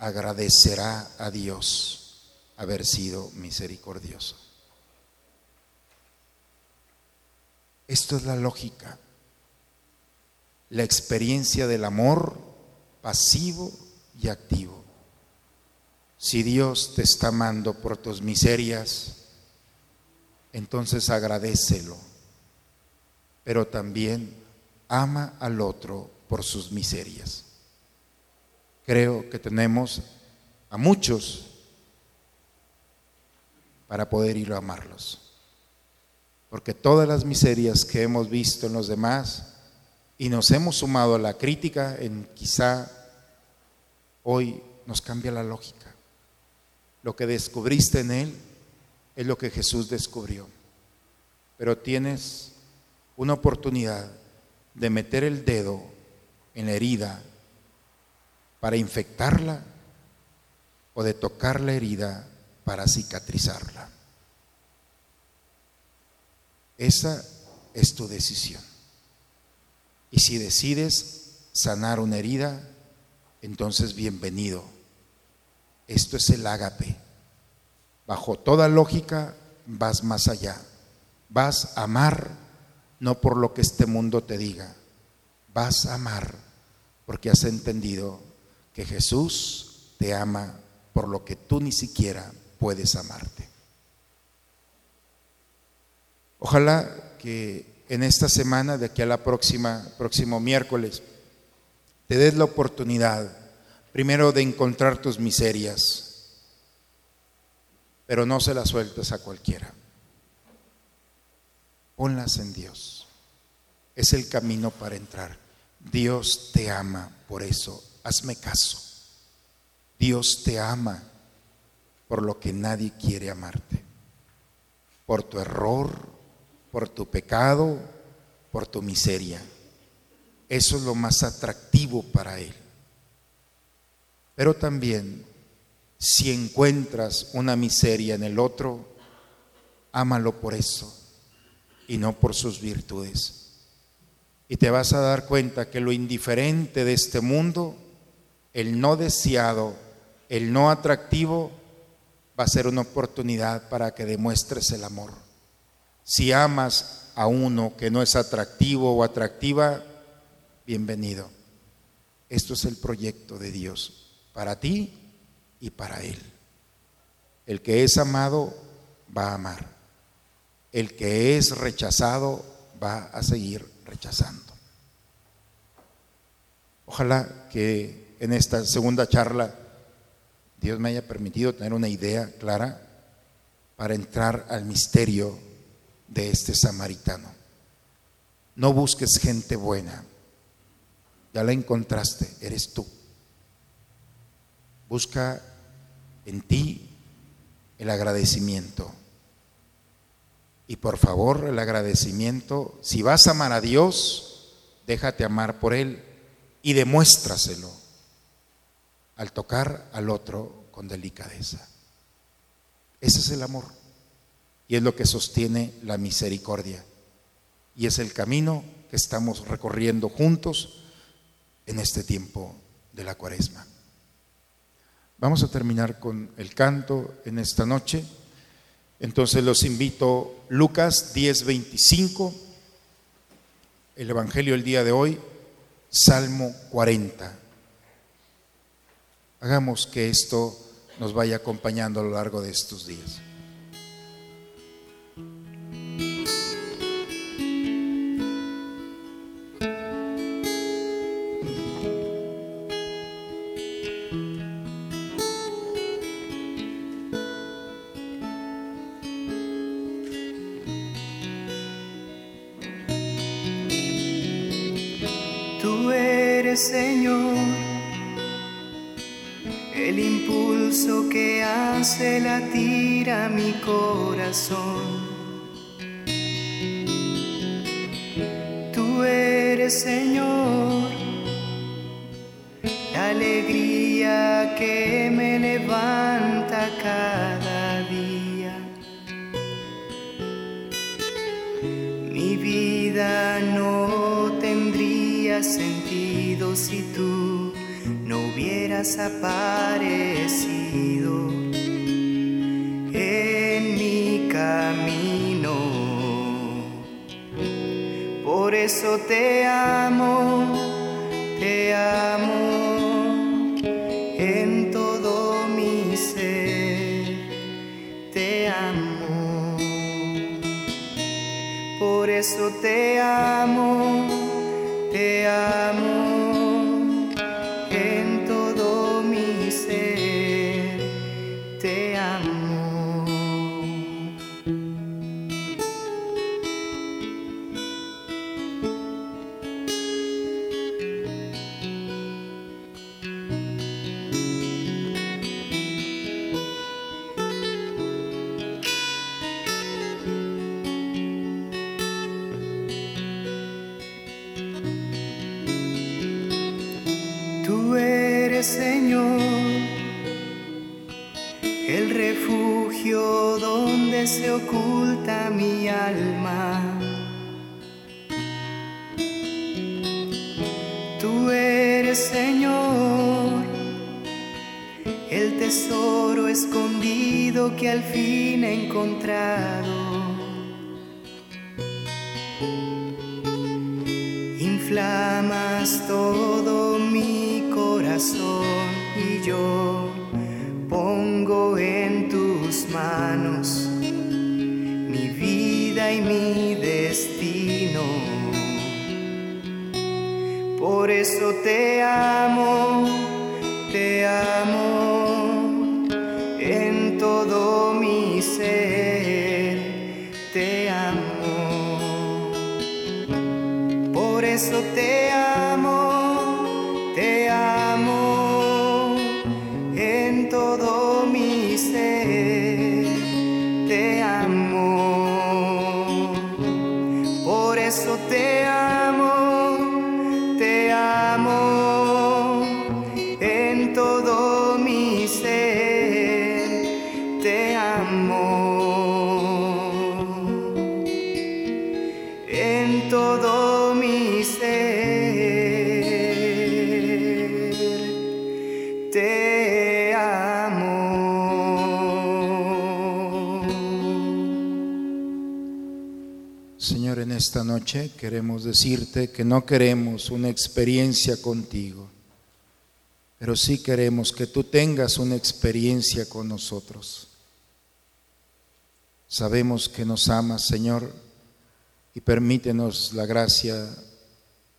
agradecerá a Dios haber sido misericordioso. Esto es la lógica, la experiencia del amor pasivo y activo. Si Dios te está amando por tus miserias, entonces agradecelo, pero también ama al otro por sus miserias. Creo que tenemos a muchos para poder ir a amarlos. Porque todas las miserias que hemos visto en los demás y nos hemos sumado a la crítica, en quizá hoy nos cambia la lógica. Lo que descubriste en Él es lo que Jesús descubrió. Pero tienes una oportunidad de meter el dedo en la herida para infectarla o de tocar la herida para cicatrizarla. Esa es tu decisión. Y si decides sanar una herida, entonces bienvenido. Esto es el ágape. Bajo toda lógica vas más allá. Vas a amar no por lo que este mundo te diga. Vas a amar porque has entendido que Jesús te ama por lo que tú ni siquiera puedes amarte. Ojalá que en esta semana, de aquí a la próxima, próximo miércoles, te des la oportunidad, primero, de encontrar tus miserias, pero no se las sueltes a cualquiera. Ponlas en Dios. Es el camino para entrar. Dios te ama, por eso, hazme caso. Dios te ama por lo que nadie quiere amarte. Por tu error, por tu pecado, por tu miseria. Eso es lo más atractivo para Él. Pero también, si encuentras una miseria en el otro, ámalo por eso y no por sus virtudes. Y te vas a dar cuenta que lo indiferente de este mundo, el no deseado, el no atractivo, va a ser una oportunidad para que demuestres el amor. Si amas a uno que no es atractivo o atractiva, bienvenido. Esto es el proyecto de Dios para ti y para Él. El que es amado va a amar. El que es rechazado va a seguir rechazando. Ojalá que en esta segunda charla Dios me haya permitido tener una idea clara para entrar al misterio de este samaritano. No busques gente buena, ya la encontraste, eres tú. Busca en ti el agradecimiento. Y por favor, el agradecimiento, si vas a amar a Dios, déjate amar por Él y demuéstraselo al tocar al otro con delicadeza. Ese es el amor y es lo que sostiene la misericordia y es el camino que estamos recorriendo juntos en este tiempo de la cuaresma. Vamos a terminar con el canto en esta noche. Entonces los invito, Lucas 10:25, el Evangelio el día de hoy, Salmo 40. Hagamos que esto nos vaya acompañando a lo largo de estos días. Hace latir a mi corazón. Tú eres Señor, la alegría que me levanta cada día. Mi vida no tendría sentido si tú no hubieras aparecido eso te amo, te amo en todo mi ser, te amo. Por eso te amo, te amo escondido que al fin he encontrado. Inflamas todo mi corazón y yo pongo en tus manos mi vida y mi destino. Por eso te amo, esta noche queremos decirte que no queremos una experiencia contigo, pero sí queremos que tú tengas una experiencia con nosotros. Sabemos que nos amas, Señor, y permítenos la gracia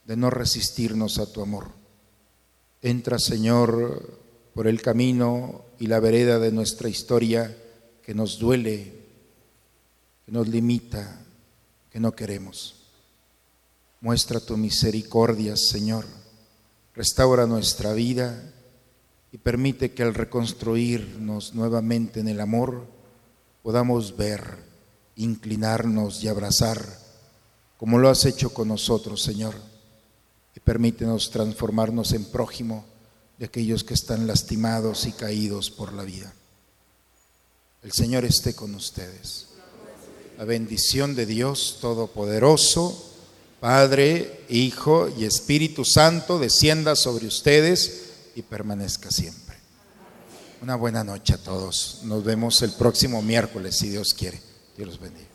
de no resistirnos a tu amor. Entra, Señor, por el camino y la vereda de nuestra historia que nos duele, que nos limita, que no queremos. Muestra tu misericordia, Señor. Restaura nuestra vida y permite que al reconstruirnos nuevamente en el amor podamos ver, inclinarnos y abrazar, como lo has hecho con nosotros, Señor. Y permítenos transformarnos en prójimo de aquellos que están lastimados y caídos por la vida. El Señor esté con ustedes. La bendición de Dios Todopoderoso, Padre, Hijo y Espíritu Santo, descienda sobre ustedes y permanezca siempre. Una buena noche a todos. Nos vemos el próximo miércoles, si Dios quiere. Dios los bendiga.